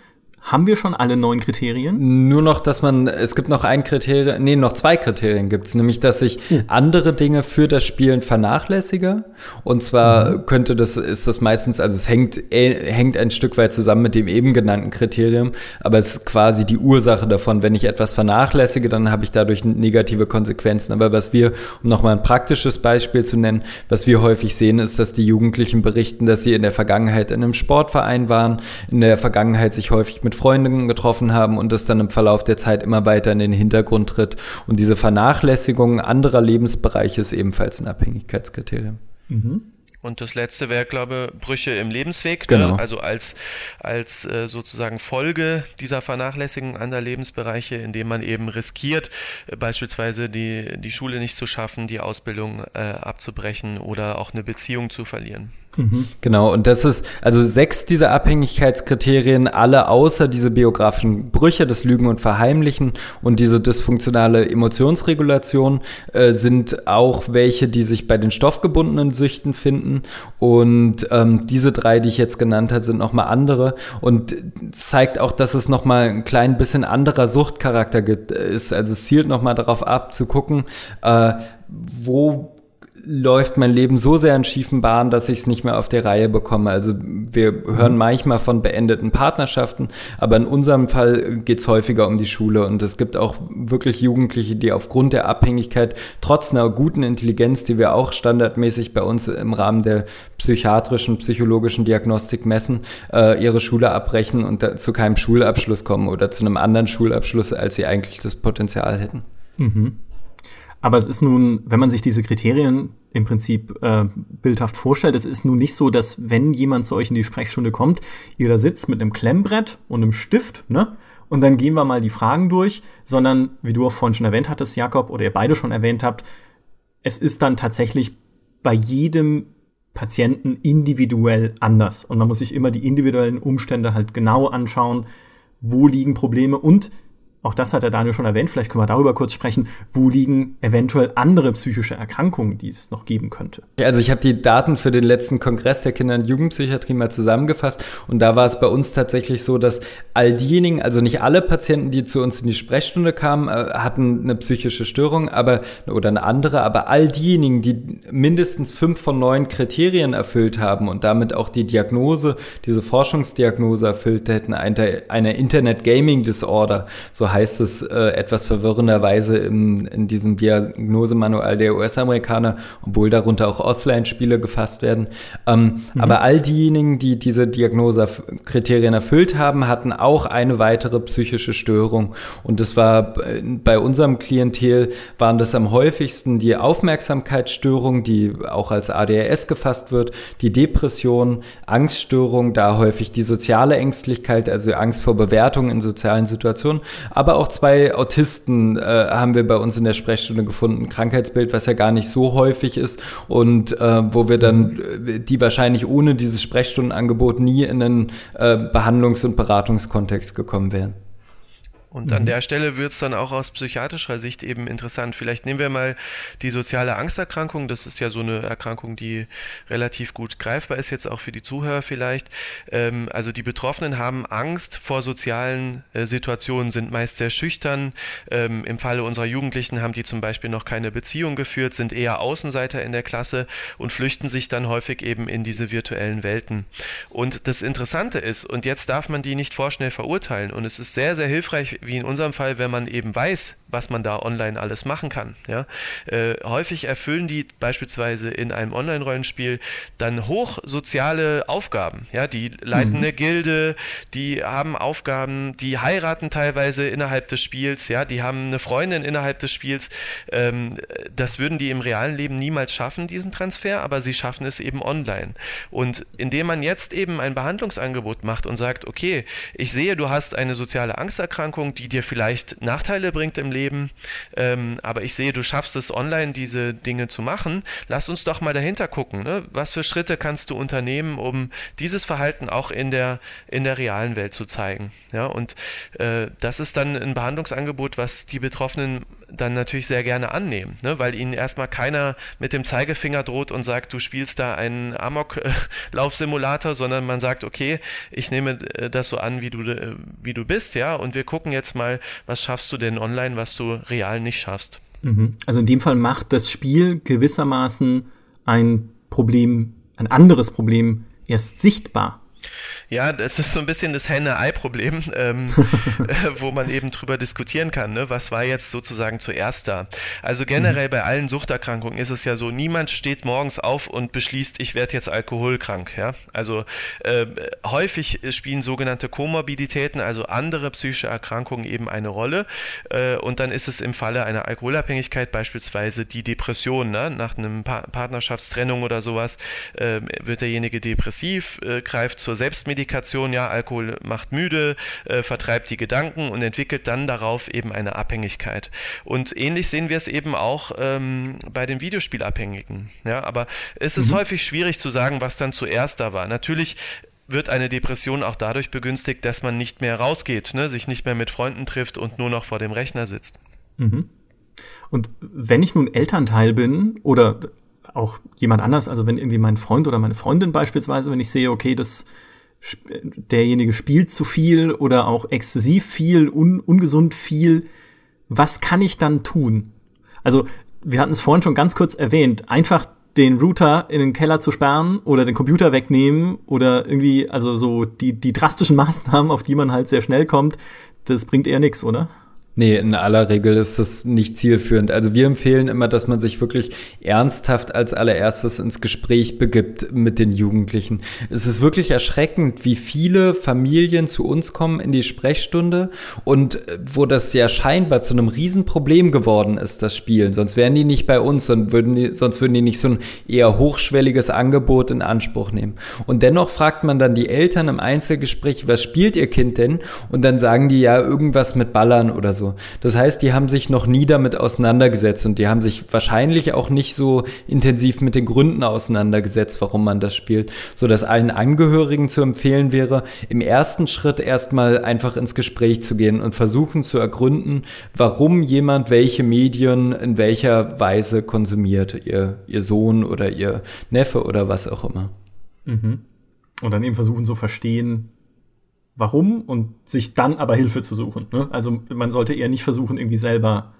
Haben wir schon alle neun Kriterien? Nur noch, dass man, es gibt noch ein Kriterium, nee, noch zwei Kriterien gibt es, nämlich, dass ich hm. andere Dinge für das Spielen vernachlässige. Und zwar mhm. könnte das, ist das meistens, also es hängt, äh, hängt ein Stück weit zusammen mit dem eben genannten Kriterium, aber es ist quasi die Ursache davon. Wenn ich etwas vernachlässige, dann habe ich dadurch negative Konsequenzen. Aber was wir, um nochmal ein praktisches Beispiel zu nennen, was wir häufig sehen, ist, dass die Jugendlichen berichten, dass sie in der Vergangenheit in einem Sportverein waren, in der Vergangenheit sich häufig mit Freundinnen getroffen haben und das dann im Verlauf der Zeit immer weiter in den Hintergrund tritt. Und diese Vernachlässigung anderer Lebensbereiche ist ebenfalls ein Abhängigkeitskriterium. Mhm. Und das letzte wäre, glaube ich, Brüche im Lebensweg. Ne? Genau. Ne? Also als, als äh, sozusagen Folge dieser Vernachlässigung anderer Lebensbereiche, indem man eben riskiert, äh, beispielsweise die, die Schule nicht zu schaffen, die Ausbildung äh, abzubrechen oder auch eine Beziehung zu verlieren. Mhm. Genau, und das ist, also sechs dieser Abhängigkeitskriterien, alle außer diese biografischen Brüche, das Lügen und Verheimlichen und diese dysfunktionale Emotionsregulation, äh, sind auch welche, die sich bei den stoffgebundenen Süchten finden. Und ähm, diese drei, die ich jetzt genannt habe, sind nochmal andere. Und zeigt auch, dass es nochmal ein klein bisschen anderer Suchtcharakter gibt. Ist, also es zielt nochmal darauf ab, zu gucken, äh, wo läuft mein Leben so sehr in schiefen Bahnen, dass ich es nicht mehr auf die Reihe bekomme. Also wir hören mhm. manchmal von beendeten Partnerschaften, aber in unserem Fall geht es häufiger um die Schule und es gibt auch wirklich Jugendliche, die aufgrund der Abhängigkeit trotz einer guten Intelligenz, die wir auch standardmäßig bei uns im Rahmen der psychiatrischen, psychologischen Diagnostik messen, äh, ihre Schule abbrechen und zu keinem Schulabschluss kommen oder zu einem anderen Schulabschluss, als sie eigentlich das Potenzial hätten. Mhm. Aber es ist nun, wenn man sich diese Kriterien im Prinzip äh, bildhaft vorstellt, es ist nun nicht so, dass wenn jemand zu euch in die Sprechstunde kommt, ihr da sitzt mit einem Klemmbrett und einem Stift, ne? Und dann gehen wir mal die Fragen durch, sondern, wie du auch vorhin schon erwähnt hattest, Jakob, oder ihr beide schon erwähnt habt, es ist dann tatsächlich bei jedem Patienten individuell anders. Und man muss sich immer die individuellen Umstände halt genau anschauen, wo liegen Probleme und auch das hat der Daniel schon erwähnt, vielleicht können wir darüber kurz sprechen, wo liegen eventuell andere psychische Erkrankungen, die es noch geben könnte. Also ich habe die Daten für den letzten Kongress der Kinder- und Jugendpsychiatrie mal zusammengefasst. Und da war es bei uns tatsächlich so, dass all diejenigen, also nicht alle Patienten, die zu uns in die Sprechstunde kamen, äh, hatten eine psychische Störung aber, oder eine andere, aber all diejenigen, die mindestens fünf von neun Kriterien erfüllt haben und damit auch die Diagnose, diese Forschungsdiagnose erfüllt hätten, eine, Internet Gaming Disorder, so heißt es äh, etwas verwirrenderweise in, in diesem Diagnosemanual der US-Amerikaner, obwohl darunter auch Offline-Spiele gefasst werden. Ähm, mhm. Aber all diejenigen, die diese Diagnosekriterien erfüllt haben, hatten auch eine weitere psychische Störung. Und das war bei unserem Klientel waren das am häufigsten die Aufmerksamkeitsstörung, die auch als ADHS gefasst wird, die Depression, Angststörung, da häufig die soziale Ängstlichkeit, also Angst vor Bewertung in sozialen Situationen, aber auch zwei Autisten äh, haben wir bei uns in der Sprechstunde gefunden. Krankheitsbild, was ja gar nicht so häufig ist und äh, wo wir dann, äh, die wahrscheinlich ohne dieses Sprechstundenangebot nie in einen äh, Behandlungs- und Beratungskontext gekommen wären. Und an mhm. der Stelle wird es dann auch aus psychiatrischer Sicht eben interessant. Vielleicht nehmen wir mal die soziale Angsterkrankung. Das ist ja so eine Erkrankung, die relativ gut greifbar ist, jetzt auch für die Zuhörer vielleicht. Ähm, also die Betroffenen haben Angst vor sozialen äh, Situationen, sind meist sehr schüchtern. Ähm, Im Falle unserer Jugendlichen haben die zum Beispiel noch keine Beziehung geführt, sind eher Außenseiter in der Klasse und flüchten sich dann häufig eben in diese virtuellen Welten. Und das Interessante ist, und jetzt darf man die nicht vorschnell verurteilen, und es ist sehr, sehr hilfreich, wie in unserem Fall, wenn man eben weiß, was man da online alles machen kann. Ja? Äh, häufig erfüllen die beispielsweise in einem Online-Rollenspiel dann hochsoziale Aufgaben. Ja? Die leiten mhm. eine Gilde, die haben Aufgaben, die heiraten teilweise innerhalb des Spiels, ja? die haben eine Freundin innerhalb des Spiels. Ähm, das würden die im realen Leben niemals schaffen, diesen Transfer, aber sie schaffen es eben online. Und indem man jetzt eben ein Behandlungsangebot macht und sagt, okay, ich sehe, du hast eine soziale Angsterkrankung, die dir vielleicht Nachteile bringt im Leben, Leben. Ähm, aber ich sehe, du schaffst es online, diese Dinge zu machen. Lass uns doch mal dahinter gucken. Ne? Was für Schritte kannst du unternehmen, um dieses Verhalten auch in der, in der realen Welt zu zeigen? Ja, und äh, das ist dann ein Behandlungsangebot, was die Betroffenen dann natürlich sehr gerne annehmen, ne? weil ihnen erstmal keiner mit dem Zeigefinger droht und sagt, du spielst da einen Amok-Laufsimulator, sondern man sagt, okay, ich nehme äh, das so an, wie du, äh, wie du bist, ja, und wir gucken jetzt mal, was schaffst du denn online, was du real nicht schaffst. Mhm. Also in dem Fall macht das Spiel gewissermaßen ein Problem, ein anderes Problem erst sichtbar. Ja, das ist so ein bisschen das Henne-Ei-Problem, ähm, wo man eben drüber diskutieren kann, ne? was war jetzt sozusagen zuerst da. Also generell mhm. bei allen Suchterkrankungen ist es ja so, niemand steht morgens auf und beschließt, ich werde jetzt alkoholkrank. Ja? Also äh, häufig spielen sogenannte Komorbiditäten, also andere psychische Erkrankungen eben eine Rolle. Äh, und dann ist es im Falle einer Alkoholabhängigkeit beispielsweise die Depression. Ne? Nach einem pa Partnerschaftstrennung oder sowas äh, wird derjenige depressiv, äh, greift zur Selbstmedikation, ja, Alkohol macht müde, äh, vertreibt die Gedanken und entwickelt dann darauf eben eine Abhängigkeit. Und ähnlich sehen wir es eben auch ähm, bei den Videospielabhängigen. Ja, aber es ist mhm. häufig schwierig zu sagen, was dann zuerst da war. Natürlich wird eine Depression auch dadurch begünstigt, dass man nicht mehr rausgeht, ne, sich nicht mehr mit Freunden trifft und nur noch vor dem Rechner sitzt. Mhm. Und wenn ich nun Elternteil bin oder auch jemand anders, also wenn irgendwie mein Freund oder meine Freundin beispielsweise, wenn ich sehe, okay, das derjenige spielt zu viel oder auch exzessiv viel, un, ungesund viel, was kann ich dann tun? Also, wir hatten es vorhin schon ganz kurz erwähnt, einfach den Router in den Keller zu sperren oder den Computer wegnehmen oder irgendwie, also so die, die drastischen Maßnahmen, auf die man halt sehr schnell kommt, das bringt eher nichts, oder? Nee, in aller Regel ist das nicht zielführend. Also wir empfehlen immer, dass man sich wirklich ernsthaft als allererstes ins Gespräch begibt mit den Jugendlichen. Es ist wirklich erschreckend, wie viele Familien zu uns kommen in die Sprechstunde und wo das ja scheinbar zu einem Riesenproblem geworden ist, das Spielen. Sonst wären die nicht bei uns, sonst würden die, sonst würden die nicht so ein eher hochschwelliges Angebot in Anspruch nehmen. Und dennoch fragt man dann die Eltern im Einzelgespräch, was spielt ihr Kind denn? Und dann sagen die ja irgendwas mit Ballern oder so. Das heißt, die haben sich noch nie damit auseinandergesetzt und die haben sich wahrscheinlich auch nicht so intensiv mit den Gründen auseinandergesetzt, warum man das spielt, so dass allen Angehörigen zu empfehlen wäre, im ersten Schritt erstmal einfach ins Gespräch zu gehen und versuchen zu ergründen, warum jemand welche Medien in welcher Weise konsumiert, ihr, ihr Sohn oder ihr Neffe oder was auch immer. Mhm. Und dann eben versuchen zu verstehen, warum und sich dann aber Hilfe zu suchen. Ne? Also man sollte eher nicht versuchen, irgendwie selber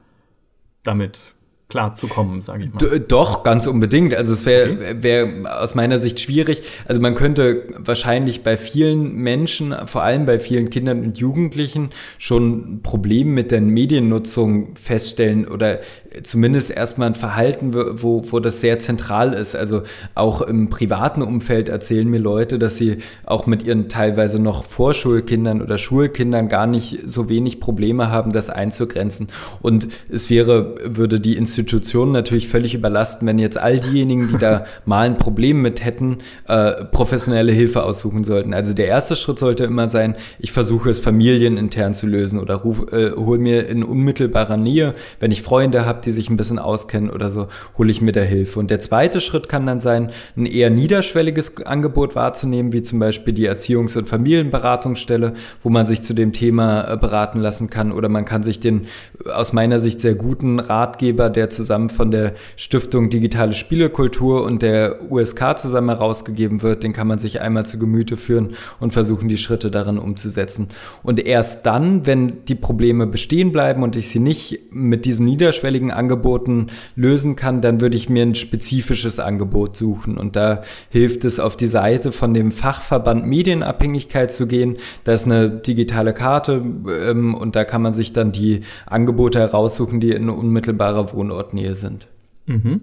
damit klar zu kommen, sage ich mal. Doch, ganz unbedingt. Also es wäre okay. wär aus meiner Sicht schwierig. Also man könnte wahrscheinlich bei vielen Menschen, vor allem bei vielen Kindern und Jugendlichen, schon Probleme mit der Mediennutzung feststellen oder zumindest erstmal ein Verhalten, wo, wo das sehr zentral ist. Also auch im privaten Umfeld erzählen mir Leute, dass sie auch mit ihren teilweise noch Vorschulkindern oder Schulkindern gar nicht so wenig Probleme haben, das einzugrenzen. Und es wäre, würde die Institution Institutionen natürlich völlig überlasten, wenn jetzt all diejenigen, die da mal ein Problem mit hätten, äh, professionelle Hilfe aussuchen sollten. Also der erste Schritt sollte immer sein, ich versuche es familienintern zu lösen oder ruf, äh, hol mir in unmittelbarer Nähe, wenn ich Freunde habe, die sich ein bisschen auskennen oder so, hole ich mir da Hilfe. Und der zweite Schritt kann dann sein, ein eher niederschwelliges Angebot wahrzunehmen, wie zum Beispiel die Erziehungs- und Familienberatungsstelle, wo man sich zu dem Thema äh, beraten lassen kann oder man kann sich den aus meiner Sicht sehr guten Ratgeber, der zusammen von der Stiftung Digitale Spielekultur und der USK zusammen herausgegeben wird. Den kann man sich einmal zu Gemüte führen und versuchen, die Schritte darin umzusetzen. Und erst dann, wenn die Probleme bestehen bleiben und ich sie nicht mit diesen niederschwelligen Angeboten lösen kann, dann würde ich mir ein spezifisches Angebot suchen. Und da hilft es, auf die Seite von dem Fachverband Medienabhängigkeit zu gehen. Da ist eine digitale Karte ähm, und da kann man sich dann die Angebote heraussuchen, die in unmittelbarer Wohnort Standortnähe sind. Mhm.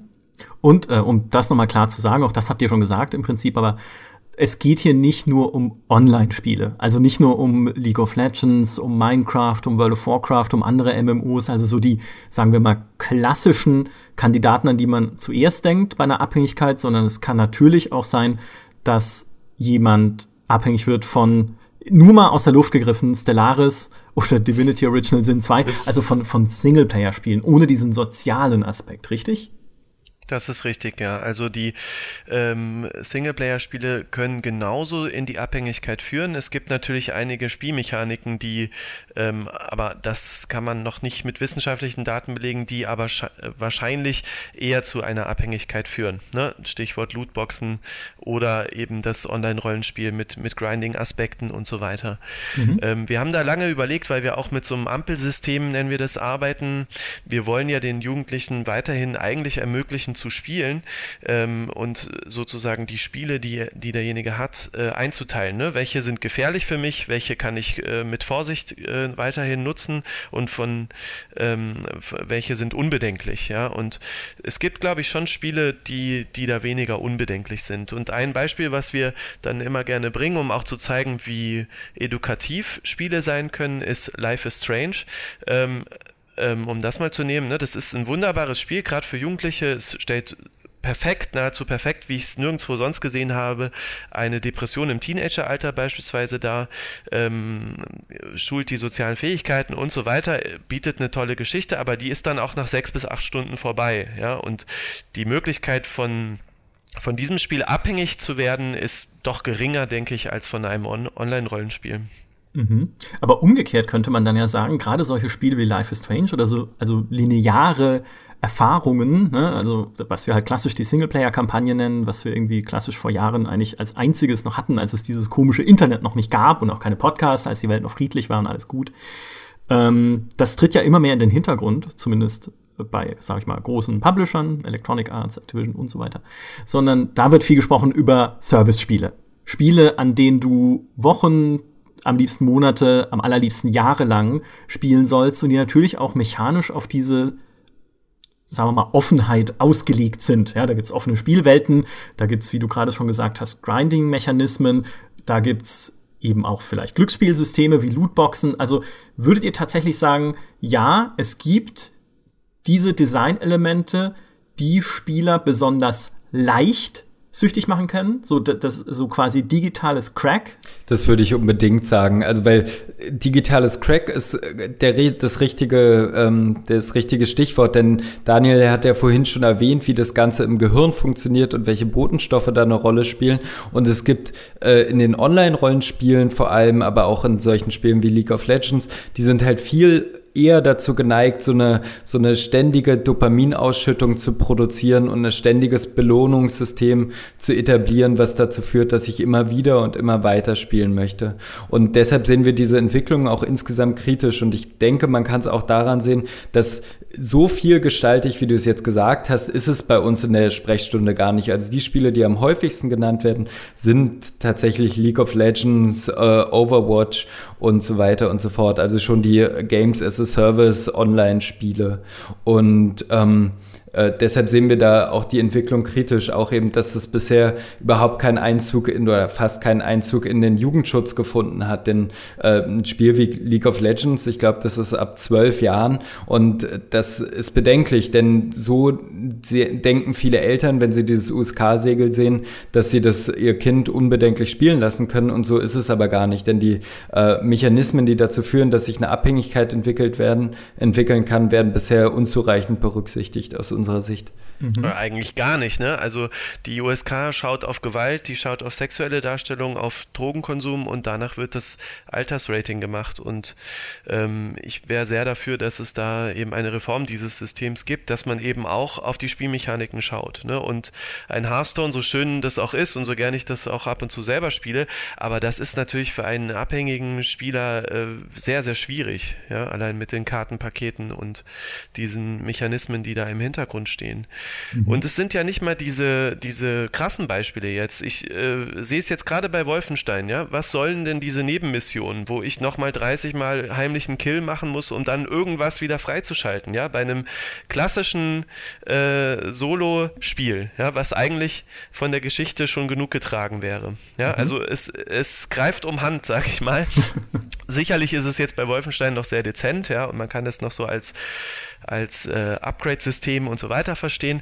Und äh, um das nochmal klar zu sagen, auch das habt ihr schon gesagt im Prinzip, aber es geht hier nicht nur um Online-Spiele, also nicht nur um League of Legends, um Minecraft, um World of Warcraft, um andere MMOs, also so die, sagen wir mal, klassischen Kandidaten, an die man zuerst denkt bei einer Abhängigkeit, sondern es kann natürlich auch sein, dass jemand abhängig wird von nur mal aus der Luft gegriffen, Stellaris oder Divinity Original Sin 2, also von, von Singleplayer-Spielen, ohne diesen sozialen Aspekt, richtig? Das ist richtig, ja. Also die ähm, Singleplayer-Spiele können genauso in die Abhängigkeit führen. Es gibt natürlich einige Spielmechaniken, die, ähm, aber das kann man noch nicht mit wissenschaftlichen Daten belegen, die aber wahrscheinlich eher zu einer Abhängigkeit führen. Ne? Stichwort Lootboxen oder eben das Online-Rollenspiel mit, mit Grinding-Aspekten und so weiter. Mhm. Ähm, wir haben da lange überlegt, weil wir auch mit so einem Ampelsystem, nennen wir das, arbeiten. Wir wollen ja den Jugendlichen weiterhin eigentlich ermöglichen, passend zu spielen ähm, und sozusagen die Spiele, die, die derjenige hat, äh, einzuteilen. Ne? Welche sind gefährlich für mich, welche kann ich äh, mit Vorsicht äh, weiterhin nutzen und von ähm, welche sind unbedenklich. Ja? Und es gibt, glaube ich, schon Spiele, die, die da weniger unbedenklich sind. Und ein Beispiel, was wir dann immer gerne bringen, um auch zu zeigen, wie edukativ Spiele sein können, ist Life is Strange. Ähm, ähm, um das mal zu nehmen, ne, das ist ein wunderbares Spiel, gerade für Jugendliche. Es stellt perfekt, nahezu perfekt, wie ich es nirgendwo sonst gesehen habe, eine Depression im Teenageralter beispielsweise da, ähm, schult die sozialen Fähigkeiten und so weiter, bietet eine tolle Geschichte, aber die ist dann auch nach sechs bis acht Stunden vorbei, ja, und die Möglichkeit von von diesem Spiel abhängig zu werden, ist doch geringer, denke ich, als von einem On Online-Rollenspiel. Mhm. Aber umgekehrt könnte man dann ja sagen, gerade solche Spiele wie Life is Strange oder so, also lineare Erfahrungen, ne? also was wir halt klassisch die Singleplayer-Kampagne nennen, was wir irgendwie klassisch vor Jahren eigentlich als einziges noch hatten, als es dieses komische Internet noch nicht gab und auch keine Podcasts, als die Welt noch friedlich war und alles gut. Ähm, das tritt ja immer mehr in den Hintergrund, zumindest bei, sag ich mal, großen Publishern, Electronic Arts, Activision und so weiter, sondern da wird viel gesprochen über Service-Spiele. Spiele, an denen du Wochen, am liebsten Monate, am allerliebsten Jahre lang spielen sollst und die natürlich auch mechanisch auf diese sagen wir mal, Offenheit ausgelegt sind. Ja, da gibt's offene Spielwelten, da gibt's, wie du gerade schon gesagt hast, Grinding-Mechanismen, da gibt's eben auch vielleicht Glücksspielsysteme wie Lootboxen. Also würdet ihr tatsächlich sagen, ja, es gibt diese Designelemente, die Spieler besonders leicht süchtig machen können? So, das, so quasi digitales Crack? Das würde ich unbedingt sagen. Also, weil digitales Crack ist äh, der, das, richtige, ähm, das richtige Stichwort, denn Daniel hat ja vorhin schon erwähnt, wie das Ganze im Gehirn funktioniert und welche Botenstoffe da eine Rolle spielen. Und es gibt äh, in den Online-Rollenspielen vor allem, aber auch in solchen Spielen wie League of Legends, die sind halt viel eher dazu geneigt, so eine, so eine ständige Dopaminausschüttung zu produzieren und ein ständiges Belohnungssystem zu etablieren, was dazu führt, dass ich immer wieder und immer weiter spielen möchte. Und deshalb sehen wir diese Entwicklung auch insgesamt kritisch. Und ich denke, man kann es auch daran sehen, dass so viel gestaltig, wie du es jetzt gesagt hast, ist es bei uns in der Sprechstunde gar nicht. Also die Spiele, die am häufigsten genannt werden, sind tatsächlich League of Legends, äh, Overwatch und so weiter und so fort. Also schon die Games as a Service Online-Spiele. Und ähm, äh, deshalb sehen wir da auch die Entwicklung kritisch, auch eben, dass es bisher überhaupt keinen Einzug in oder fast keinen Einzug in den Jugendschutz gefunden hat. Denn äh, ein Spiel wie League of Legends, ich glaube, das ist ab zwölf Jahren. Und das ist bedenklich, denn so denken viele Eltern, wenn sie dieses USK-Segel sehen, dass sie das ihr Kind unbedenklich spielen lassen können. Und so ist es aber gar nicht, denn die äh, Mechanismen, die dazu führen, dass sich eine Abhängigkeit entwickelt werden, entwickeln kann, werden bisher unzureichend berücksichtigt aus unserer unserer Sicht. Mhm. Eigentlich gar nicht, ne? Also die USK schaut auf Gewalt, die schaut auf sexuelle Darstellung, auf Drogenkonsum und danach wird das Altersrating gemacht. Und ähm, ich wäre sehr dafür, dass es da eben eine Reform dieses Systems gibt, dass man eben auch auf die Spielmechaniken schaut. Ne? Und ein Hearthstone, so schön das auch ist und so gerne ich das auch ab und zu selber spiele, aber das ist natürlich für einen abhängigen Spieler äh, sehr, sehr schwierig, ja, allein mit den Kartenpaketen und diesen Mechanismen, die da im Hintergrund stehen. Mhm. Und es sind ja nicht mal diese, diese krassen Beispiele jetzt. Ich äh, sehe es jetzt gerade bei Wolfenstein, ja. Was sollen denn diese Nebenmissionen, wo ich nochmal 30 Mal heimlichen Kill machen muss, um dann irgendwas wieder freizuschalten, ja? Bei einem klassischen äh, Solo-Spiel, ja, was eigentlich von der Geschichte schon genug getragen wäre. Ja, mhm. also es, es greift um Hand, sag ich mal. Sicherlich ist es jetzt bei Wolfenstein noch sehr dezent, ja, und man kann es noch so als als äh, Upgrade-System und so weiter verstehen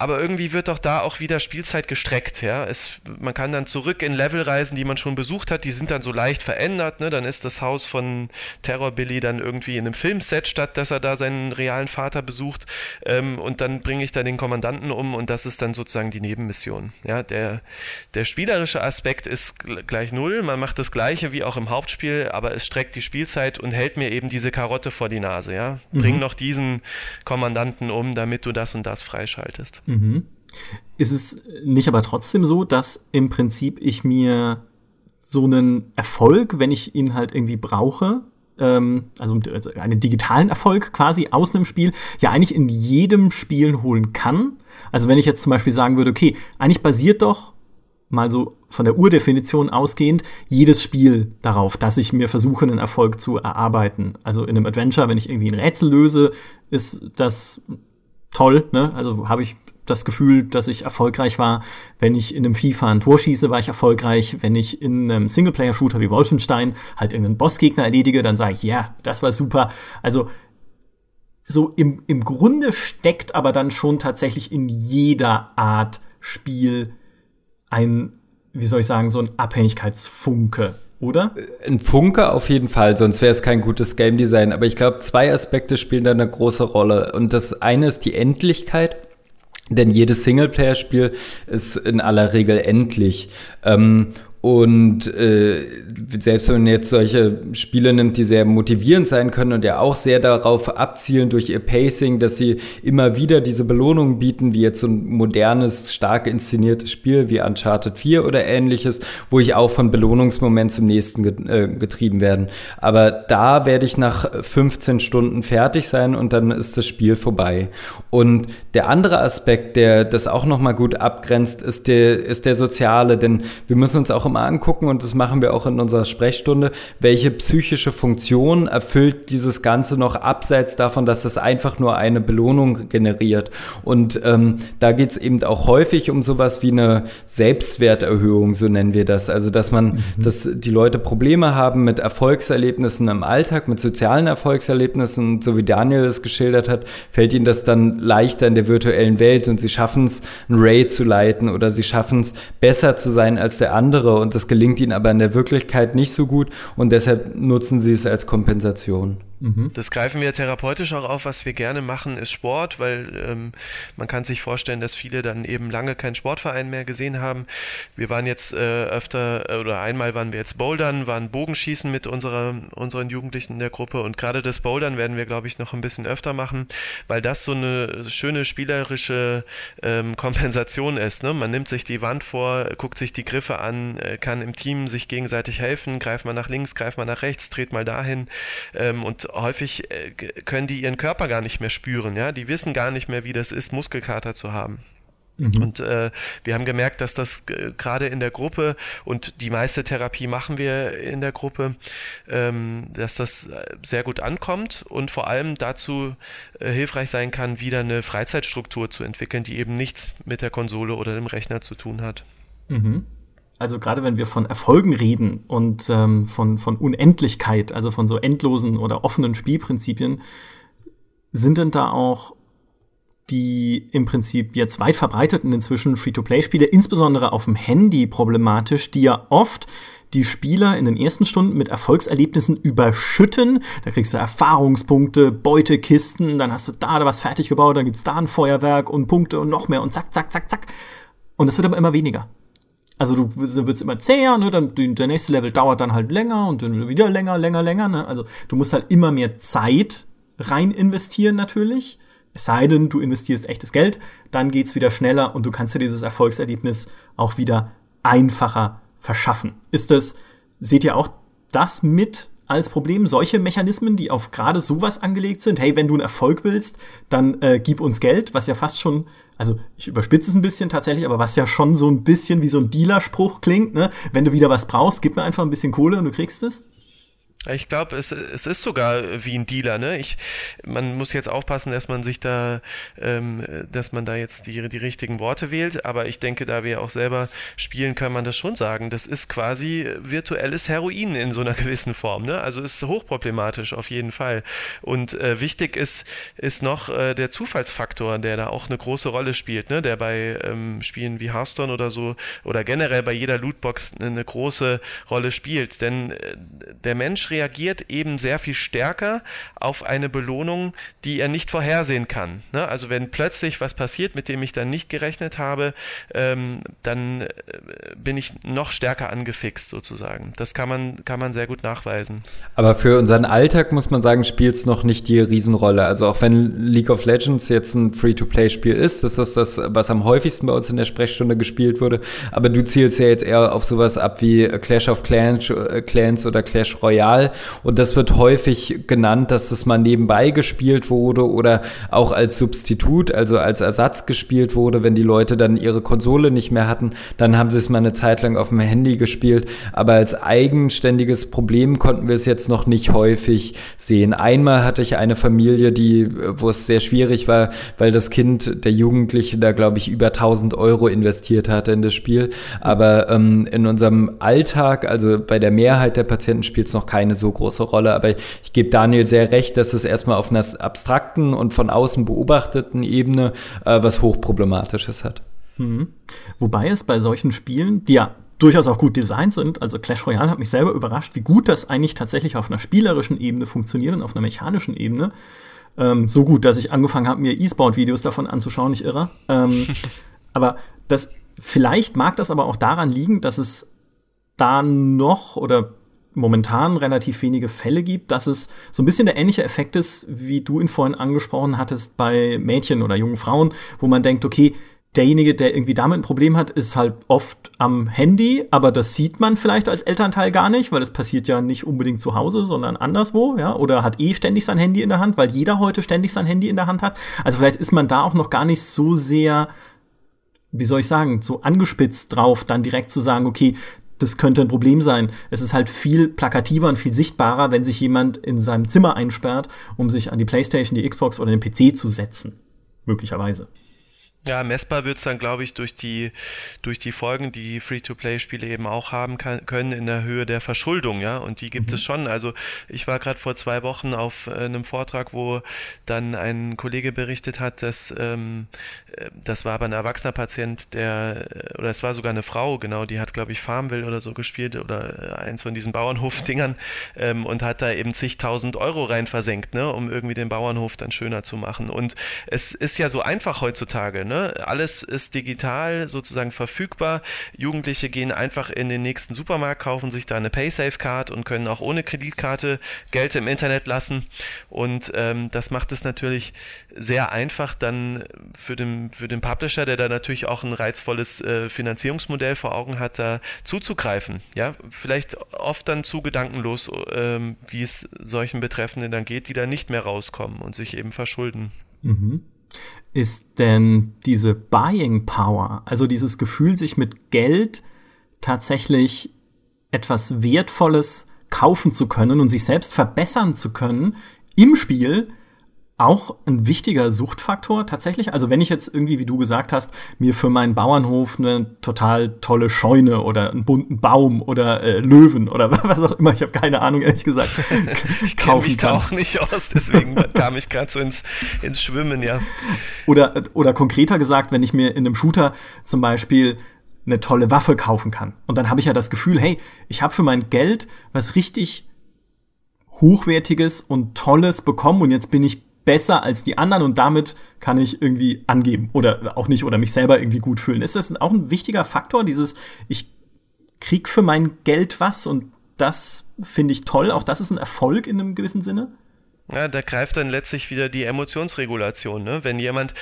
aber irgendwie wird doch da auch wieder Spielzeit gestreckt. Ja? Es, man kann dann zurück in Level reisen, die man schon besucht hat, die sind dann so leicht verändert. Ne? Dann ist das Haus von Terror Billy dann irgendwie in einem Filmset, statt dass er da seinen realen Vater besucht. Ähm, und dann bringe ich da den Kommandanten um und das ist dann sozusagen die Nebenmission. Ja? Der, der spielerische Aspekt ist gleich null. Man macht das Gleiche wie auch im Hauptspiel, aber es streckt die Spielzeit und hält mir eben diese Karotte vor die Nase. Ja? Bring mhm. noch diesen Kommandanten um, damit du das und das freischaltest. Mhm. Ist es nicht aber trotzdem so, dass im Prinzip ich mir so einen Erfolg, wenn ich ihn halt irgendwie brauche, ähm, also einen digitalen Erfolg quasi aus einem Spiel, ja eigentlich in jedem Spiel holen kann. Also wenn ich jetzt zum Beispiel sagen würde, okay, eigentlich basiert doch mal so von der Urdefinition ausgehend jedes Spiel darauf, dass ich mir versuche, einen Erfolg zu erarbeiten. Also in einem Adventure, wenn ich irgendwie ein Rätsel löse, ist das toll. Ne? Also habe ich das Gefühl, dass ich erfolgreich war. Wenn ich in einem FIFA ein Tor schieße, war ich erfolgreich. Wenn ich in einem Singleplayer-Shooter wie Wolfenstein halt irgendeinen Bossgegner erledige, dann sage ich, ja, yeah, das war super. Also so im, im Grunde steckt aber dann schon tatsächlich in jeder Art Spiel ein, wie soll ich sagen, so ein Abhängigkeitsfunke oder? Ein Funke auf jeden Fall, sonst wäre es kein gutes Game Design. Aber ich glaube, zwei Aspekte spielen da eine große Rolle. Und das eine ist die Endlichkeit. Denn jedes Singleplayer-Spiel ist in aller Regel endlich. Ähm, und äh, selbst wenn man jetzt solche Spiele nimmt, die sehr motivierend sein können und ja auch sehr darauf abzielen durch ihr Pacing, dass sie immer wieder diese Belohnungen bieten, wie jetzt so ein modernes, stark inszeniertes Spiel wie Uncharted 4 oder ähnliches, wo ich auch von Belohnungsmoment zum nächsten äh, getrieben werden. Aber da werde ich nach 15 Stunden fertig sein und dann ist das Spiel vorbei. Und der andere Aspekt, der das auch nochmal gut abgrenzt, ist der, ist der soziale, denn wir müssen uns auch immer angucken und das machen wir auch in unserer Sprechstunde, welche psychische Funktion erfüllt dieses Ganze noch abseits davon, dass das einfach nur eine Belohnung generiert. Und ähm, da geht es eben auch häufig um sowas wie eine Selbstwerterhöhung, so nennen wir das. Also dass man, mhm. dass die Leute Probleme haben mit Erfolgserlebnissen im Alltag, mit sozialen Erfolgserlebnissen und so wie Daniel es geschildert hat, fällt ihnen das dann leichter in der virtuellen Welt und sie schaffen es, ein Raid zu leiten oder sie schaffen es, besser zu sein als der andere und das gelingt ihnen aber in der Wirklichkeit nicht so gut und deshalb nutzen sie es als Kompensation. Mhm. Das greifen wir therapeutisch auch auf. Was wir gerne machen, ist Sport, weil ähm, man kann sich vorstellen, dass viele dann eben lange keinen Sportverein mehr gesehen haben. Wir waren jetzt äh, öfter äh, oder einmal waren wir jetzt Bouldern, waren Bogenschießen mit unserer, unseren Jugendlichen in der Gruppe und gerade das Bouldern werden wir, glaube ich, noch ein bisschen öfter machen, weil das so eine schöne spielerische ähm, Kompensation ist. Ne? Man nimmt sich die Wand vor, guckt sich die Griffe an, äh, kann im Team sich gegenseitig helfen, greift mal nach links, greift mal nach rechts, dreht mal dahin ähm, und häufig äh, können die ihren Körper gar nicht mehr spüren, ja, die wissen gar nicht mehr, wie das ist, Muskelkater zu haben. Mhm. Und äh, wir haben gemerkt, dass das äh, gerade in der Gruppe und die meiste Therapie machen wir in der Gruppe, ähm, dass das äh, sehr gut ankommt und vor allem dazu äh, hilfreich sein kann, wieder eine Freizeitstruktur zu entwickeln, die eben nichts mit der Konsole oder dem Rechner zu tun hat. Mhm also gerade wenn wir von Erfolgen reden und ähm, von, von Unendlichkeit, also von so endlosen oder offenen Spielprinzipien, sind denn da auch die im Prinzip jetzt weit verbreiteten inzwischen Free-to-Play-Spiele, insbesondere auf dem Handy problematisch, die ja oft die Spieler in den ersten Stunden mit Erfolgserlebnissen überschütten. Da kriegst du Erfahrungspunkte, Beutekisten, dann hast du da was fertig gebaut, dann gibt's da ein Feuerwerk und Punkte und noch mehr und zack, zack, zack, zack. Und das wird aber immer weniger. Also du wird's immer zäher, ne? Dann der nächste Level dauert dann halt länger und dann wieder länger, länger, länger. Ne? Also du musst halt immer mehr Zeit rein investieren natürlich. Es sei denn, du investierst echtes Geld, dann geht's wieder schneller und du kannst dir dieses Erfolgserlebnis auch wieder einfacher verschaffen. Ist das, seht ihr auch das mit als Problem, solche Mechanismen, die auf gerade sowas angelegt sind? Hey, wenn du einen Erfolg willst, dann äh, gib uns Geld, was ja fast schon also ich überspitze es ein bisschen tatsächlich, aber was ja schon so ein bisschen wie so ein Dealerspruch klingt, ne? Wenn du wieder was brauchst, gib mir einfach ein bisschen Kohle und du kriegst es. Ich glaube, es, es ist sogar wie ein Dealer. Ne? Ich, man muss jetzt aufpassen, dass man sich da, ähm, dass man da jetzt die, die richtigen Worte wählt. Aber ich denke, da wir auch selber spielen, kann man das schon sagen. Das ist quasi virtuelles Heroin in so einer gewissen Form. Ne? Also ist hochproblematisch auf jeden Fall. Und äh, wichtig ist, ist noch äh, der Zufallsfaktor, der da auch eine große Rolle spielt, ne? der bei ähm, Spielen wie Hearthstone oder so oder generell bei jeder Lootbox eine, eine große Rolle spielt. Denn äh, der Mensch reagiert eben sehr viel stärker auf eine Belohnung, die er nicht vorhersehen kann. Ne? Also wenn plötzlich was passiert, mit dem ich dann nicht gerechnet habe, ähm, dann äh, bin ich noch stärker angefixt sozusagen. Das kann man, kann man sehr gut nachweisen. Aber für unseren Alltag muss man sagen, spielt es noch nicht die Riesenrolle. Also auch wenn League of Legends jetzt ein Free-to-Play-Spiel ist, das ist das, was am häufigsten bei uns in der Sprechstunde gespielt wurde. Aber du zielst ja jetzt eher auf sowas ab wie Clash of Clans, äh, Clans oder Clash Royale Fall. Und das wird häufig genannt, dass es mal nebenbei gespielt wurde oder auch als Substitut, also als Ersatz gespielt wurde. Wenn die Leute dann ihre Konsole nicht mehr hatten, dann haben sie es mal eine Zeit lang auf dem Handy gespielt. Aber als eigenständiges Problem konnten wir es jetzt noch nicht häufig sehen. Einmal hatte ich eine Familie, die, wo es sehr schwierig war, weil das Kind, der Jugendliche, da glaube ich über 1000 Euro investiert hatte in das Spiel. Aber ähm, in unserem Alltag, also bei der Mehrheit der Patienten spielt es noch keine so große Rolle. Aber ich, ich gebe Daniel sehr recht, dass es erstmal auf einer abstrakten und von außen beobachteten Ebene äh, was hochproblematisches hat. Mhm. Wobei es bei solchen Spielen, die ja durchaus auch gut designt sind, also Clash Royale hat mich selber überrascht, wie gut das eigentlich tatsächlich auf einer spielerischen Ebene funktioniert und auf einer mechanischen Ebene. Ähm, so gut, dass ich angefangen habe, mir E-Sport-Videos davon anzuschauen, nicht irre. Ähm, aber das, vielleicht mag das aber auch daran liegen, dass es da noch oder momentan relativ wenige Fälle gibt, dass es so ein bisschen der ähnliche Effekt ist, wie du ihn vorhin angesprochen hattest bei Mädchen oder jungen Frauen, wo man denkt, okay, derjenige, der irgendwie damit ein Problem hat, ist halt oft am Handy, aber das sieht man vielleicht als Elternteil gar nicht, weil es passiert ja nicht unbedingt zu Hause, sondern anderswo, ja, oder hat eh ständig sein Handy in der Hand, weil jeder heute ständig sein Handy in der Hand hat. Also vielleicht ist man da auch noch gar nicht so sehr, wie soll ich sagen, so angespitzt drauf, dann direkt zu sagen, okay, das könnte ein Problem sein. Es ist halt viel plakativer und viel sichtbarer, wenn sich jemand in seinem Zimmer einsperrt, um sich an die Playstation, die Xbox oder den PC zu setzen. Möglicherweise. Ja, messbar wird es dann, glaube ich, durch die, durch die Folgen, die Free-to-Play-Spiele eben auch haben kann, können in der Höhe der Verschuldung, ja, und die gibt mhm. es schon. Also ich war gerade vor zwei Wochen auf äh, einem Vortrag, wo dann ein Kollege berichtet hat, dass ähm, äh, das war aber ein erwachsener Patient, der, äh, oder es war sogar eine Frau, genau, die hat, glaube ich, Farmville oder so gespielt oder eins von diesen Bauernhof-Dingern ähm, und hat da eben zigtausend Euro rein versenkt, ne, um irgendwie den Bauernhof dann schöner zu machen. Und es ist ja so einfach heutzutage, Ne? Alles ist digital sozusagen verfügbar. Jugendliche gehen einfach in den nächsten Supermarkt, kaufen sich da eine Paysafe-Card und können auch ohne Kreditkarte Geld im Internet lassen. Und ähm, das macht es natürlich sehr einfach dann für den, für den Publisher, der da natürlich auch ein reizvolles äh, Finanzierungsmodell vor Augen hat, da zuzugreifen. Ja, vielleicht oft dann zu gedankenlos, ähm, wie es solchen Betreffenden dann geht, die da nicht mehr rauskommen und sich eben verschulden. Mhm ist denn diese Buying Power, also dieses Gefühl, sich mit Geld tatsächlich etwas Wertvolles kaufen zu können und sich selbst verbessern zu können im Spiel, auch ein wichtiger Suchtfaktor tatsächlich. Also wenn ich jetzt irgendwie, wie du gesagt hast, mir für meinen Bauernhof eine total tolle Scheune oder einen bunten Baum oder äh, Löwen oder was auch immer, ich habe keine Ahnung, ehrlich gesagt, ich kaufe mich da auch nicht aus, deswegen kam ich gerade so ins, ins Schwimmen, ja. Oder, oder konkreter gesagt, wenn ich mir in einem Shooter zum Beispiel eine tolle Waffe kaufen kann. Und dann habe ich ja das Gefühl, hey, ich habe für mein Geld was richtig Hochwertiges und Tolles bekommen und jetzt bin ich besser als die anderen und damit kann ich irgendwie angeben oder auch nicht oder mich selber irgendwie gut fühlen. Ist das auch ein wichtiger Faktor, dieses ich krieg für mein Geld was und das finde ich toll. Auch das ist ein Erfolg in einem gewissen Sinne? Ja, da greift dann letztlich wieder die Emotionsregulation. Ne? Wenn jemand,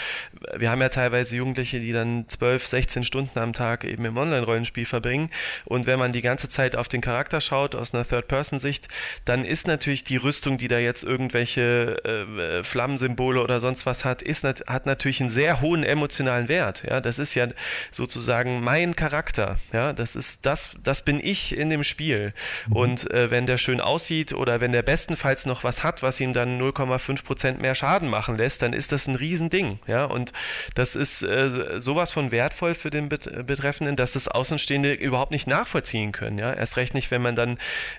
wir haben ja teilweise Jugendliche, die dann 12, 16 Stunden am Tag eben im Online-Rollenspiel verbringen und wenn man die ganze Zeit auf den Charakter schaut aus einer Third-Person-Sicht, dann ist natürlich die Rüstung, die da jetzt irgendwelche äh, Flammensymbole oder sonst was hat, ist, hat natürlich einen sehr hohen emotionalen Wert. Ja? Das ist ja sozusagen mein Charakter. Ja? Das ist das, das bin ich in dem Spiel. Mhm. Und äh, wenn der schön aussieht oder wenn der bestenfalls noch was hat, was ihm dann 0,5 Prozent mehr Schaden machen lässt, dann ist das ein Riesending. Ja? Und das ist äh, sowas von wertvoll für den Bet Betreffenden, dass das Außenstehende überhaupt nicht nachvollziehen können. Ja? Erst recht nicht, wenn man dann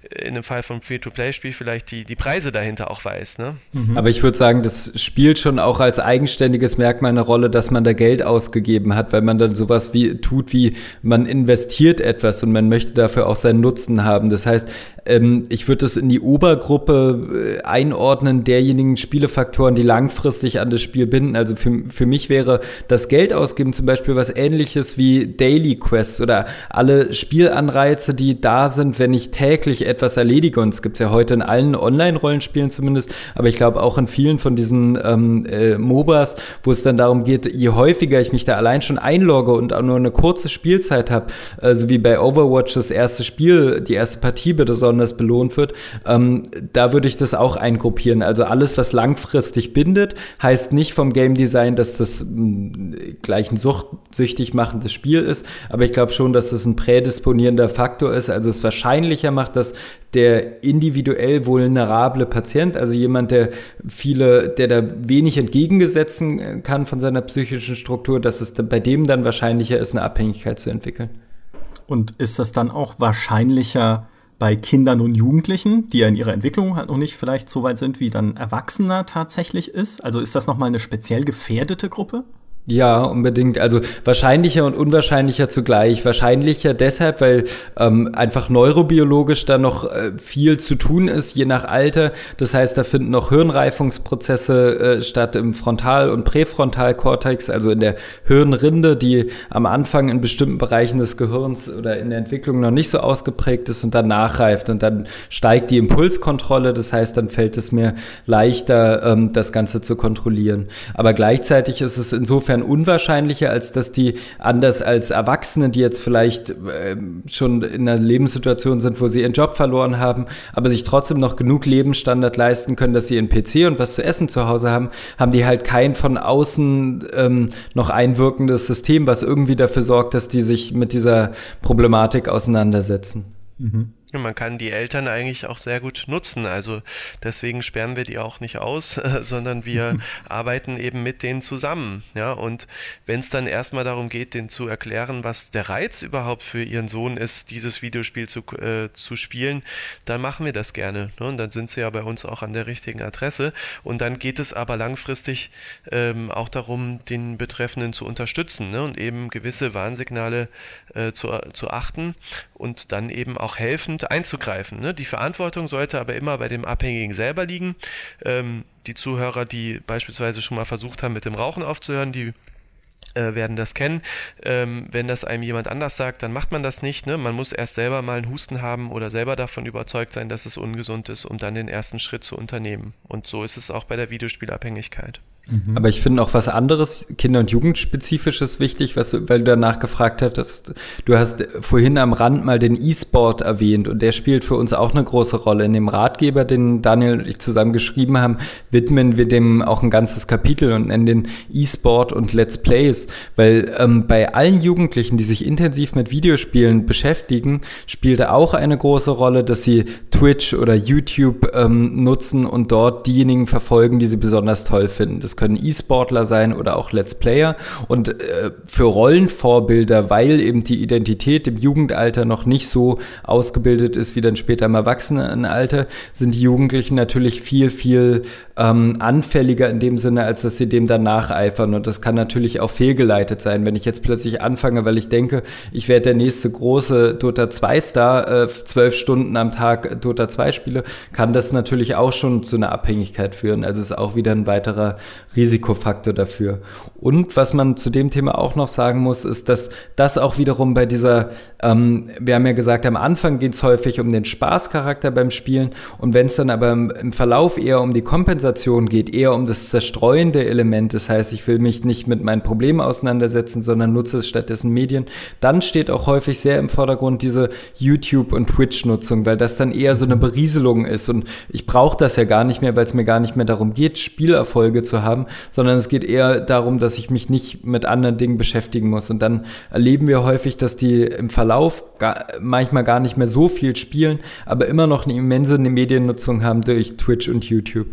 in dem Fall vom Free-to-Play-Spiel vielleicht die, die Preise dahinter auch weiß. Ne? Mhm. Aber ich würde sagen, das spielt schon auch als eigenständiges Merkmal eine Rolle, dass man da Geld ausgegeben hat, weil man dann sowas wie tut, wie man investiert etwas und man möchte dafür auch seinen Nutzen haben. Das heißt, ähm, ich würde das in die Obergruppe äh, einordnen, einordnen derjenigen Spielefaktoren, die langfristig an das Spiel binden. Also für, für mich wäre das Geld ausgeben zum Beispiel was ähnliches wie Daily Quests oder alle Spielanreize, die da sind, wenn ich täglich etwas erledige. Und es gibt es ja heute in allen Online-Rollenspielen zumindest, aber ich glaube auch in vielen von diesen ähm, äh, MOBAs, wo es dann darum geht, je häufiger ich mich da allein schon einlogge und auch nur eine kurze Spielzeit habe, so wie bei Overwatch das erste Spiel, die erste Partie besonders belohnt wird, ähm, da würde ich das auch eingruppieren. Also alles, was langfristig bindet, heißt nicht vom Game Design, dass das mh, gleich ein Sucht, süchtig machendes Spiel ist, aber ich glaube schon, dass das ein prädisponierender Faktor ist, also es wahrscheinlicher macht, dass der individuell vulnerable Patient, also jemand, der viele, der da wenig entgegengesetzen kann von seiner psychischen Struktur, dass es bei dem dann wahrscheinlicher ist, eine Abhängigkeit zu entwickeln. Und ist das dann auch wahrscheinlicher bei Kindern und Jugendlichen, die ja in ihrer Entwicklung halt noch nicht vielleicht so weit sind, wie dann Erwachsener tatsächlich ist? Also ist das nochmal eine speziell gefährdete Gruppe? Ja, unbedingt. Also wahrscheinlicher und unwahrscheinlicher zugleich. Wahrscheinlicher deshalb, weil ähm, einfach neurobiologisch da noch äh, viel zu tun ist, je nach Alter. Das heißt, da finden noch Hirnreifungsprozesse äh, statt im Frontal- und Präfrontalkortex, also in der Hirnrinde, die am Anfang in bestimmten Bereichen des Gehirns oder in der Entwicklung noch nicht so ausgeprägt ist und dann nachreift. Und dann steigt die Impulskontrolle. Das heißt, dann fällt es mir leichter, ähm, das Ganze zu kontrollieren. Aber gleichzeitig ist es insofern insofern unwahrscheinlicher, als dass die anders als Erwachsene, die jetzt vielleicht äh, schon in einer Lebenssituation sind, wo sie ihren Job verloren haben, aber sich trotzdem noch genug Lebensstandard leisten können, dass sie einen PC und was zu essen zu Hause haben, haben die halt kein von außen ähm, noch einwirkendes System, was irgendwie dafür sorgt, dass die sich mit dieser Problematik auseinandersetzen. Mhm. Man kann die Eltern eigentlich auch sehr gut nutzen. Also deswegen sperren wir die auch nicht aus, sondern wir arbeiten eben mit denen zusammen. Ja, und wenn es dann erstmal darum geht, denen zu erklären, was der Reiz überhaupt für ihren Sohn ist, dieses Videospiel zu, äh, zu spielen, dann machen wir das gerne. Ne? Und dann sind sie ja bei uns auch an der richtigen Adresse. Und dann geht es aber langfristig ähm, auch darum, den Betreffenden zu unterstützen ne? und eben gewisse Warnsignale äh, zu, zu achten und dann eben auch helfend einzugreifen. Ne? Die Verantwortung sollte aber immer bei dem Abhängigen selber liegen. Ähm, die Zuhörer, die beispielsweise schon mal versucht haben, mit dem Rauchen aufzuhören, die äh, werden das kennen. Ähm, wenn das einem jemand anders sagt, dann macht man das nicht. Ne? Man muss erst selber mal einen Husten haben oder selber davon überzeugt sein, dass es ungesund ist, um dann den ersten Schritt zu unternehmen. Und so ist es auch bei der Videospielabhängigkeit. Mhm. Aber ich finde auch was anderes, Kinder- und Jugendspezifisches wichtig, was weil du danach gefragt hattest. Du hast vorhin am Rand mal den E-Sport erwähnt und der spielt für uns auch eine große Rolle. In dem Ratgeber, den Daniel und ich zusammen geschrieben haben, widmen wir dem auch ein ganzes Kapitel und nennen den E-Sport und Let's Plays, weil ähm, bei allen Jugendlichen, die sich intensiv mit Videospielen beschäftigen, spielt auch eine große Rolle, dass sie Twitch oder YouTube ähm, nutzen und dort diejenigen verfolgen, die sie besonders toll finden. Das können E-Sportler sein oder auch Let's Player. Und äh, für Rollenvorbilder, weil eben die Identität im Jugendalter noch nicht so ausgebildet ist wie dann später im Erwachsenenalter, sind die Jugendlichen natürlich viel, viel ähm, anfälliger in dem Sinne, als dass sie dem dann nacheifern. Und das kann natürlich auch fehlgeleitet sein, wenn ich jetzt plötzlich anfange, weil ich denke, ich werde der nächste große Dota 2-Star, äh, zwölf Stunden am Tag Dota 2 spiele, kann das natürlich auch schon zu einer Abhängigkeit führen. Also ist auch wieder ein weiterer Risikofaktor dafür. Und was man zu dem Thema auch noch sagen muss, ist, dass das auch wiederum bei dieser, ähm, wir haben ja gesagt, am Anfang geht es häufig um den Spaßcharakter beim Spielen und wenn es dann aber im, im, Verlauf eher um die Kompensation geht, eher um das zerstreuende Element, das heißt, ich will mich nicht mit meinen Problemen auseinandersetzen, sondern nutze es stattdessen Medien, dann steht auch häufig sehr im Vordergrund diese YouTube- und Twitch-Nutzung, weil das dann eher so eine Berieselung ist und ich brauche das ja gar nicht mehr, weil es mir gar nicht mehr darum geht, Spielerfolge zu haben, sondern es geht eher darum, dass ich mich nicht mit anderen Dingen beschäftigen muss. Und dann erleben wir häufig, dass die im Verlauf gar, manchmal gar nicht mehr so viel spielen, aber immer noch eine immense Mediennutzung haben durch Twitch und YouTube.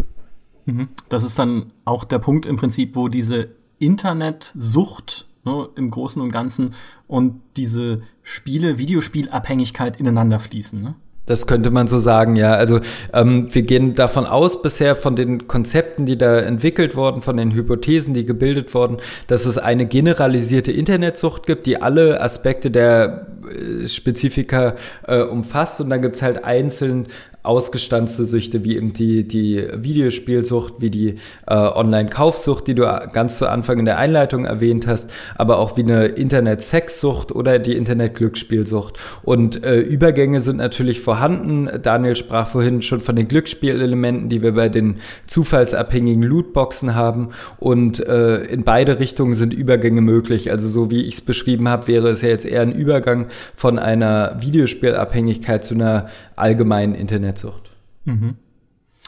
Mhm. Das ist dann auch der Punkt im Prinzip, wo diese Internetsucht ne, im Großen und Ganzen und diese Spiele, Videospielabhängigkeit ineinander fließen. Ne? Das könnte man so sagen, ja. Also ähm, wir gehen davon aus bisher von den Konzepten, die da entwickelt wurden, von den Hypothesen, die gebildet wurden, dass es eine generalisierte Internetsucht gibt, die alle Aspekte der äh, Spezifika äh, umfasst und dann gibt's halt einzeln ausgestanzte Süchte, wie eben die, die Videospielsucht, wie die äh, Online-Kaufsucht, die du ganz zu Anfang in der Einleitung erwähnt hast, aber auch wie eine Internet-Sexsucht oder die Internet-Glücksspielsucht. Und äh, Übergänge sind natürlich vorhanden. Daniel sprach vorhin schon von den Glücksspielelementen, die wir bei den zufallsabhängigen Lootboxen haben. Und äh, in beide Richtungen sind Übergänge möglich. Also so wie ich es beschrieben habe, wäre es ja jetzt eher ein Übergang von einer Videospielabhängigkeit zu einer allgemeinen Internetsucht. Mhm.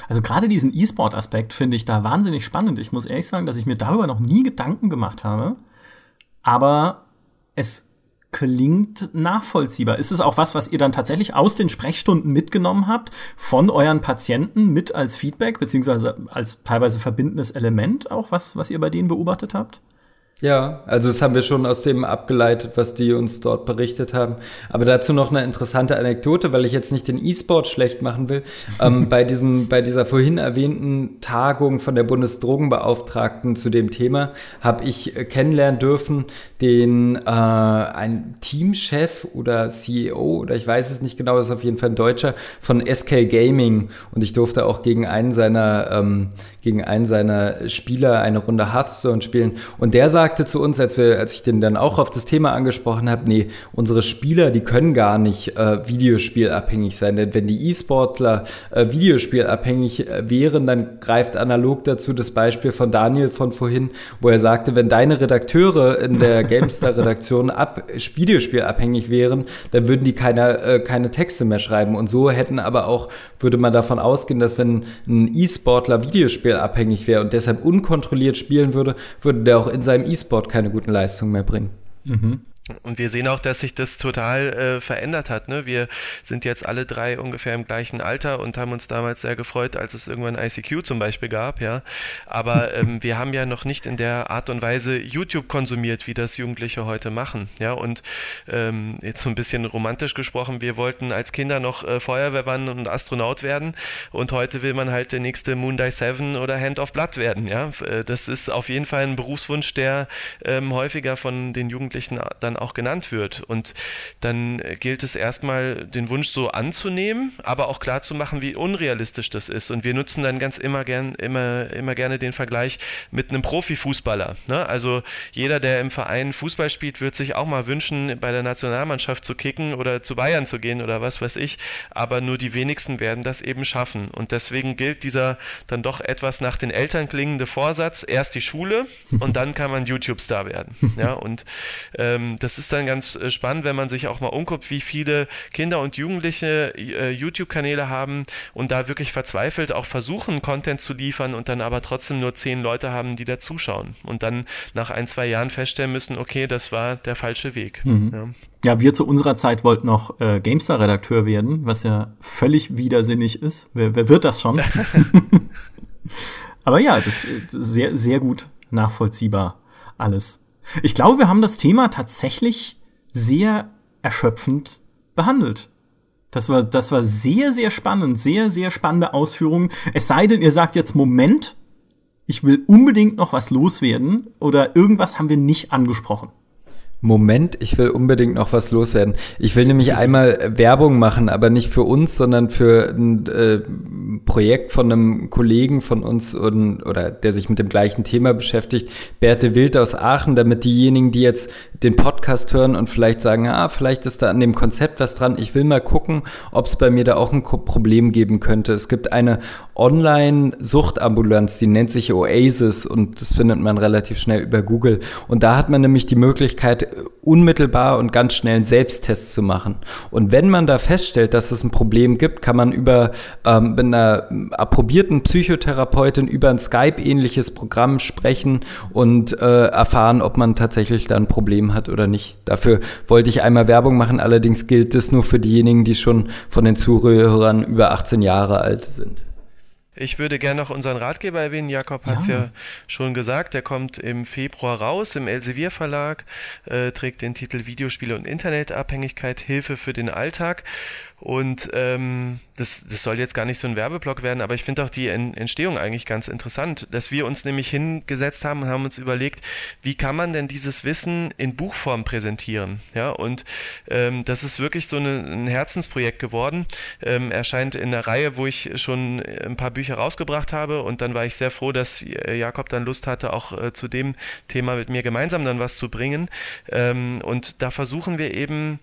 Also gerade diesen E-Sport-Aspekt finde ich da wahnsinnig spannend. Ich muss ehrlich sagen, dass ich mir darüber noch nie Gedanken gemacht habe. Aber es klingt nachvollziehbar. Ist es auch was, was ihr dann tatsächlich aus den Sprechstunden mitgenommen habt, von euren Patienten mit als Feedback, beziehungsweise als teilweise verbindendes Element auch, was, was ihr bei denen beobachtet habt? Ja, also das haben wir schon aus dem abgeleitet, was die uns dort berichtet haben. Aber dazu noch eine interessante Anekdote, weil ich jetzt nicht den E-Sport schlecht machen will. ähm, bei diesem, bei dieser vorhin erwähnten Tagung von der Bundesdrogenbeauftragten zu dem Thema habe ich äh, kennenlernen dürfen den äh, ein Teamchef oder CEO oder ich weiß es nicht genau, ist auf jeden Fall ein Deutscher von SK Gaming und ich durfte auch gegen einen seiner ähm, gegen einen seiner Spieler eine Runde Hearthstone spielen und der sagt sagte zu uns, als, wir, als ich den dann auch auf das Thema angesprochen habe, nee, unsere Spieler, die können gar nicht äh, videospielabhängig sein. Denn wenn die E-Sportler äh, videospielabhängig äh, wären, dann greift analog dazu das Beispiel von Daniel von vorhin, wo er sagte, wenn deine Redakteure in der GameStar-Redaktion ab, videospielabhängig wären, dann würden die keine, äh, keine Texte mehr schreiben. Und so hätten aber auch, würde man davon ausgehen, dass wenn ein E-Sportler videospielabhängig wäre und deshalb unkontrolliert spielen würde, würde der auch in seinem E-Sport keine guten Leistungen mehr bringen. Mhm. Und wir sehen auch, dass sich das total äh, verändert hat. Ne? Wir sind jetzt alle drei ungefähr im gleichen Alter und haben uns damals sehr gefreut, als es irgendwann ICQ zum Beispiel gab. Ja? Aber ähm, wir haben ja noch nicht in der Art und Weise YouTube konsumiert, wie das Jugendliche heute machen. Ja? Und ähm, jetzt so ein bisschen romantisch gesprochen, wir wollten als Kinder noch äh, Feuerwehrmann und Astronaut werden und heute will man halt der nächste Moondive 7 oder Hand of Blood werden. Ja? Äh, das ist auf jeden Fall ein Berufswunsch, der ähm, häufiger von den Jugendlichen dann auch genannt wird. Und dann gilt es erstmal, den Wunsch so anzunehmen, aber auch klar zu machen, wie unrealistisch das ist. Und wir nutzen dann ganz immer, gern, immer, immer gerne den Vergleich mit einem Profifußballer. Ne? Also jeder, der im Verein Fußball spielt, wird sich auch mal wünschen, bei der Nationalmannschaft zu kicken oder zu Bayern zu gehen oder was weiß ich. Aber nur die wenigsten werden das eben schaffen. Und deswegen gilt dieser dann doch etwas nach den Eltern klingende Vorsatz, erst die Schule und dann kann man YouTube-Star werden. Ja, und ähm, das ist dann ganz äh, spannend, wenn man sich auch mal umguckt, wie viele Kinder und Jugendliche äh, YouTube-Kanäle haben und da wirklich verzweifelt auch versuchen, Content zu liefern und dann aber trotzdem nur zehn Leute haben, die da zuschauen und dann nach ein, zwei Jahren feststellen müssen, okay, das war der falsche Weg. Mhm. Ja. ja. wir zu unserer Zeit wollten noch äh, GameStar-Redakteur werden, was ja völlig widersinnig ist. Wer, wer wird das schon? aber ja, das ist sehr, sehr gut nachvollziehbar alles. Ich glaube, wir haben das Thema tatsächlich sehr erschöpfend behandelt. Das war, das war sehr, sehr spannend, sehr, sehr spannende Ausführungen. Es sei denn, ihr sagt jetzt, Moment, ich will unbedingt noch was loswerden oder irgendwas haben wir nicht angesprochen. Moment, ich will unbedingt noch was loswerden. Ich will nämlich einmal Werbung machen, aber nicht für uns, sondern für ein äh, Projekt von einem Kollegen von uns und, oder der sich mit dem gleichen Thema beschäftigt, Berthe Wild aus Aachen, damit diejenigen, die jetzt den Podcast hören und vielleicht sagen, ah, vielleicht ist da an dem Konzept was dran. Ich will mal gucken, ob es bei mir da auch ein Problem geben könnte. Es gibt eine Online-Suchtambulanz, die nennt sich Oasis und das findet man relativ schnell über Google. Und da hat man nämlich die Möglichkeit, unmittelbar und ganz schnell einen Selbsttest zu machen. Und wenn man da feststellt, dass es ein Problem gibt, kann man über ähm, mit einer approbierten Psychotherapeutin über ein Skype-ähnliches Programm sprechen und äh, erfahren, ob man tatsächlich da ein Problem hat oder nicht. Dafür wollte ich einmal Werbung machen, allerdings gilt das nur für diejenigen, die schon von den Zuhörern über 18 Jahre alt sind. Ich würde gerne noch unseren Ratgeber erwähnen. Jakob hat es ja. ja. schon gesagt. Der kommt im Februar raus im Elsevier Verlag, äh, trägt den Titel Videospiele und Internetabhängigkeit, Hilfe für den Alltag. Und ähm, das, das soll jetzt gar nicht so ein Werbeblock werden, aber ich finde auch die Entstehung eigentlich ganz interessant, dass wir uns nämlich hingesetzt haben und haben uns überlegt, wie kann man denn dieses Wissen in Buchform präsentieren? Ja, und ähm, das ist wirklich so eine, ein Herzensprojekt geworden. Ähm, erscheint in einer Reihe, wo ich schon ein paar Bücher rausgebracht habe und dann war ich sehr froh, dass Jakob dann Lust hatte, auch äh, zu dem Thema mit mir gemeinsam dann was zu bringen. Ähm, und da versuchen wir eben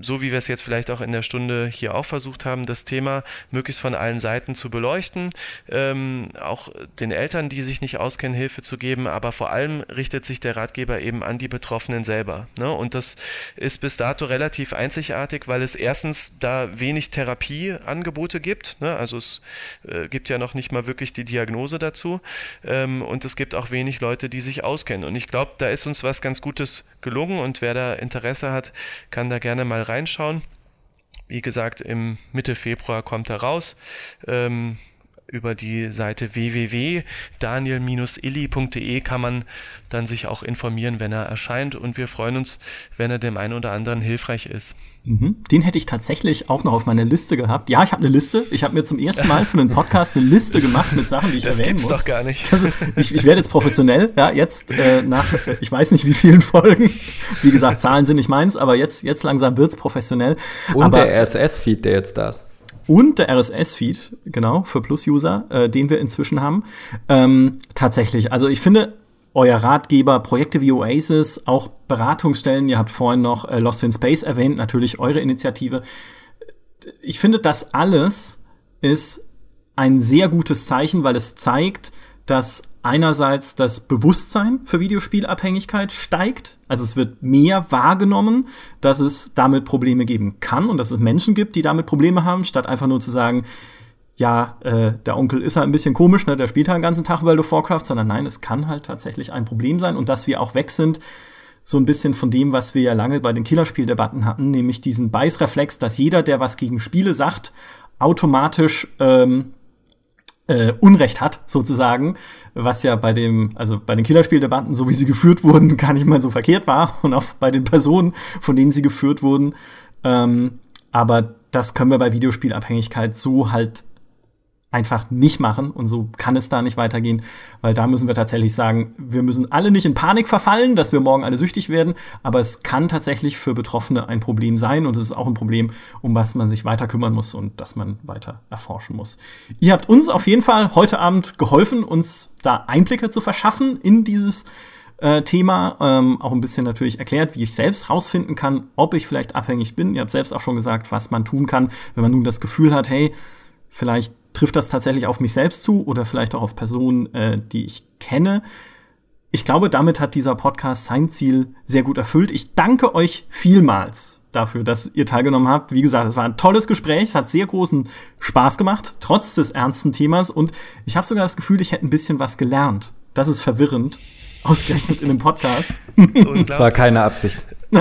so wie wir es jetzt vielleicht auch in der Stunde hier auch versucht haben, das Thema möglichst von allen Seiten zu beleuchten, ähm, auch den Eltern, die sich nicht auskennen, Hilfe zu geben, aber vor allem richtet sich der Ratgeber eben an die Betroffenen selber. Ne? Und das ist bis dato relativ einzigartig, weil es erstens da wenig Therapieangebote gibt, ne? also es äh, gibt ja noch nicht mal wirklich die Diagnose dazu ähm, und es gibt auch wenig Leute, die sich auskennen. Und ich glaube, da ist uns was ganz Gutes gelungen und wer da Interesse hat, kann da gerne mal reinschauen. Wie gesagt, im Mitte Februar kommt er raus. Ähm, über die Seite www.daniel-illy.de kann man dann sich auch informieren, wenn er erscheint. Und wir freuen uns, wenn er dem einen oder anderen hilfreich ist. Mhm. Den hätte ich tatsächlich auch noch auf meiner Liste gehabt. Ja, ich habe eine Liste. Ich habe mir zum ersten Mal für einen Podcast eine Liste gemacht mit Sachen, die ich das erwähnen gibt's muss. Das doch gar nicht. Das, ich, ich werde jetzt professionell. Ja, jetzt äh, nach, ich weiß nicht wie vielen Folgen. Wie gesagt, Zahlen sind nicht meins, aber jetzt, jetzt langsam wird's professionell. Und aber, der RSS-Feed, der jetzt da ist und der RSS-Feed, genau, für Plus-User, äh, den wir inzwischen haben. Ähm, tatsächlich, also ich finde, euer Ratgeber, Projekte wie Oasis, auch Beratungsstellen, ihr habt vorhin noch äh, Lost in Space erwähnt, natürlich eure Initiative. Ich finde, das alles ist ein sehr gutes Zeichen, weil es zeigt, dass einerseits das Bewusstsein für Videospielabhängigkeit steigt. Also es wird mehr wahrgenommen, dass es damit Probleme geben kann und dass es Menschen gibt, die damit Probleme haben, statt einfach nur zu sagen, ja, äh, der Onkel ist halt ein bisschen komisch, ne, der spielt halt den ganzen Tag World of Warcraft, sondern nein, es kann halt tatsächlich ein Problem sein und dass wir auch weg sind, so ein bisschen von dem, was wir ja lange bei den Killerspieldebatten hatten, nämlich diesen Beißreflex, dass jeder, der was gegen Spiele sagt, automatisch ähm, äh, Unrecht hat, sozusagen, was ja bei dem, also bei den Killerspieldebatten, so wie sie geführt wurden, gar nicht mal so verkehrt war und auch bei den Personen, von denen sie geführt wurden. Ähm, aber das können wir bei Videospielabhängigkeit so halt einfach nicht machen und so kann es da nicht weitergehen, weil da müssen wir tatsächlich sagen, wir müssen alle nicht in Panik verfallen, dass wir morgen alle süchtig werden, aber es kann tatsächlich für Betroffene ein Problem sein und es ist auch ein Problem, um was man sich weiter kümmern muss und das man weiter erforschen muss. Ihr habt uns auf jeden Fall heute Abend geholfen, uns da Einblicke zu verschaffen in dieses äh, Thema, ähm, auch ein bisschen natürlich erklärt, wie ich selbst rausfinden kann, ob ich vielleicht abhängig bin. Ihr habt selbst auch schon gesagt, was man tun kann, wenn man nun das Gefühl hat, hey, vielleicht trifft das tatsächlich auf mich selbst zu oder vielleicht auch auf Personen, äh, die ich kenne. Ich glaube, damit hat dieser Podcast sein Ziel sehr gut erfüllt. Ich danke euch vielmals dafür, dass ihr teilgenommen habt. Wie gesagt, es war ein tolles Gespräch, es hat sehr großen Spaß gemacht, trotz des ernsten Themas. Und ich habe sogar das Gefühl, ich hätte ein bisschen was gelernt. Das ist verwirrend, ausgerechnet in einem Podcast. Das war keine Absicht.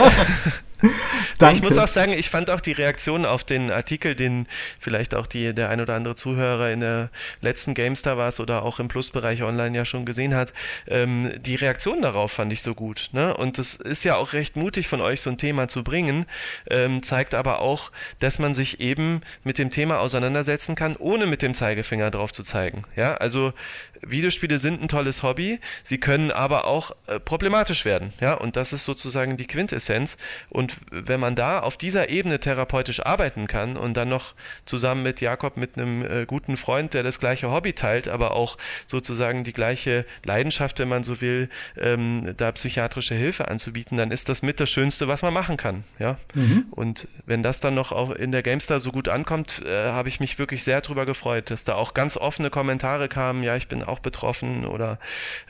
Danke. Ich muss auch sagen, ich fand auch die Reaktion auf den Artikel, den vielleicht auch die, der ein oder andere Zuhörer in der letzten GameStar war oder auch im Plusbereich online ja schon gesehen hat, ähm, die Reaktion darauf fand ich so gut. Ne? Und es ist ja auch recht mutig von euch, so ein Thema zu bringen, ähm, zeigt aber auch, dass man sich eben mit dem Thema auseinandersetzen kann, ohne mit dem Zeigefinger drauf zu zeigen. Ja, also Videospiele sind ein tolles Hobby, sie können aber auch äh, problematisch werden. Ja, und das ist sozusagen die Quintessenz. Und wenn man da auf dieser Ebene therapeutisch arbeiten kann und dann noch zusammen mit Jakob, mit einem äh, guten Freund, der das gleiche Hobby teilt, aber auch sozusagen die gleiche Leidenschaft, wenn man so will, ähm, da psychiatrische Hilfe anzubieten, dann ist das mit das Schönste, was man machen kann. Ja, mhm. und wenn das dann noch auch in der GameStar so gut ankommt, äh, habe ich mich wirklich sehr darüber gefreut, dass da auch ganz offene Kommentare kamen. Ja, ich bin auch betroffen oder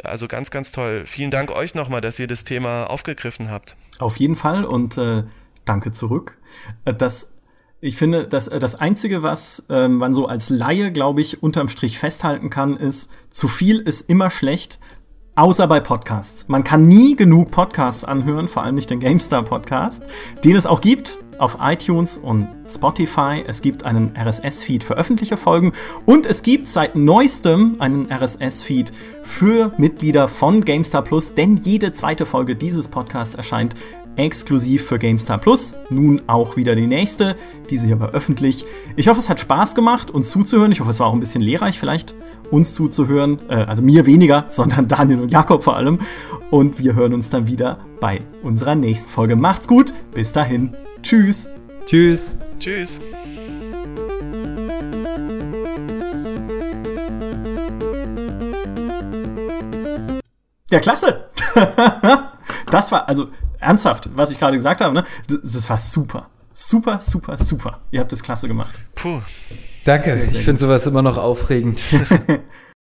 also ganz, ganz toll. Vielen Dank euch nochmal, dass ihr das Thema aufgegriffen habt. Auf jeden Fall und äh, danke zurück. Äh, das ich finde, dass äh, das Einzige, was ähm, man so als Laie, glaube ich, unterm Strich festhalten kann, ist, zu viel ist immer schlecht, Außer bei Podcasts. Man kann nie genug Podcasts anhören, vor allem nicht den GameStar Podcast, den es auch gibt auf iTunes und Spotify. Es gibt einen RSS-Feed für öffentliche Folgen und es gibt seit neuestem einen RSS-Feed für Mitglieder von GameStar Plus, denn jede zweite Folge dieses Podcasts erscheint exklusiv für GameStar Plus. Nun auch wieder die nächste, diese hier war öffentlich. Ich hoffe, es hat Spaß gemacht, uns zuzuhören. Ich hoffe, es war auch ein bisschen lehrreich vielleicht, uns zuzuhören. Äh, also mir weniger, sondern Daniel und Jakob vor allem. Und wir hören uns dann wieder bei unserer nächsten Folge. Macht's gut, bis dahin. Tschüss. Tschüss. Tschüss. Ja, klasse. das war, also ernsthaft, was ich gerade gesagt habe, ne? Das war super. Super, super, super. Ihr habt das klasse gemacht. Puh. Danke, sehr, sehr ich finde sowas immer noch aufregend.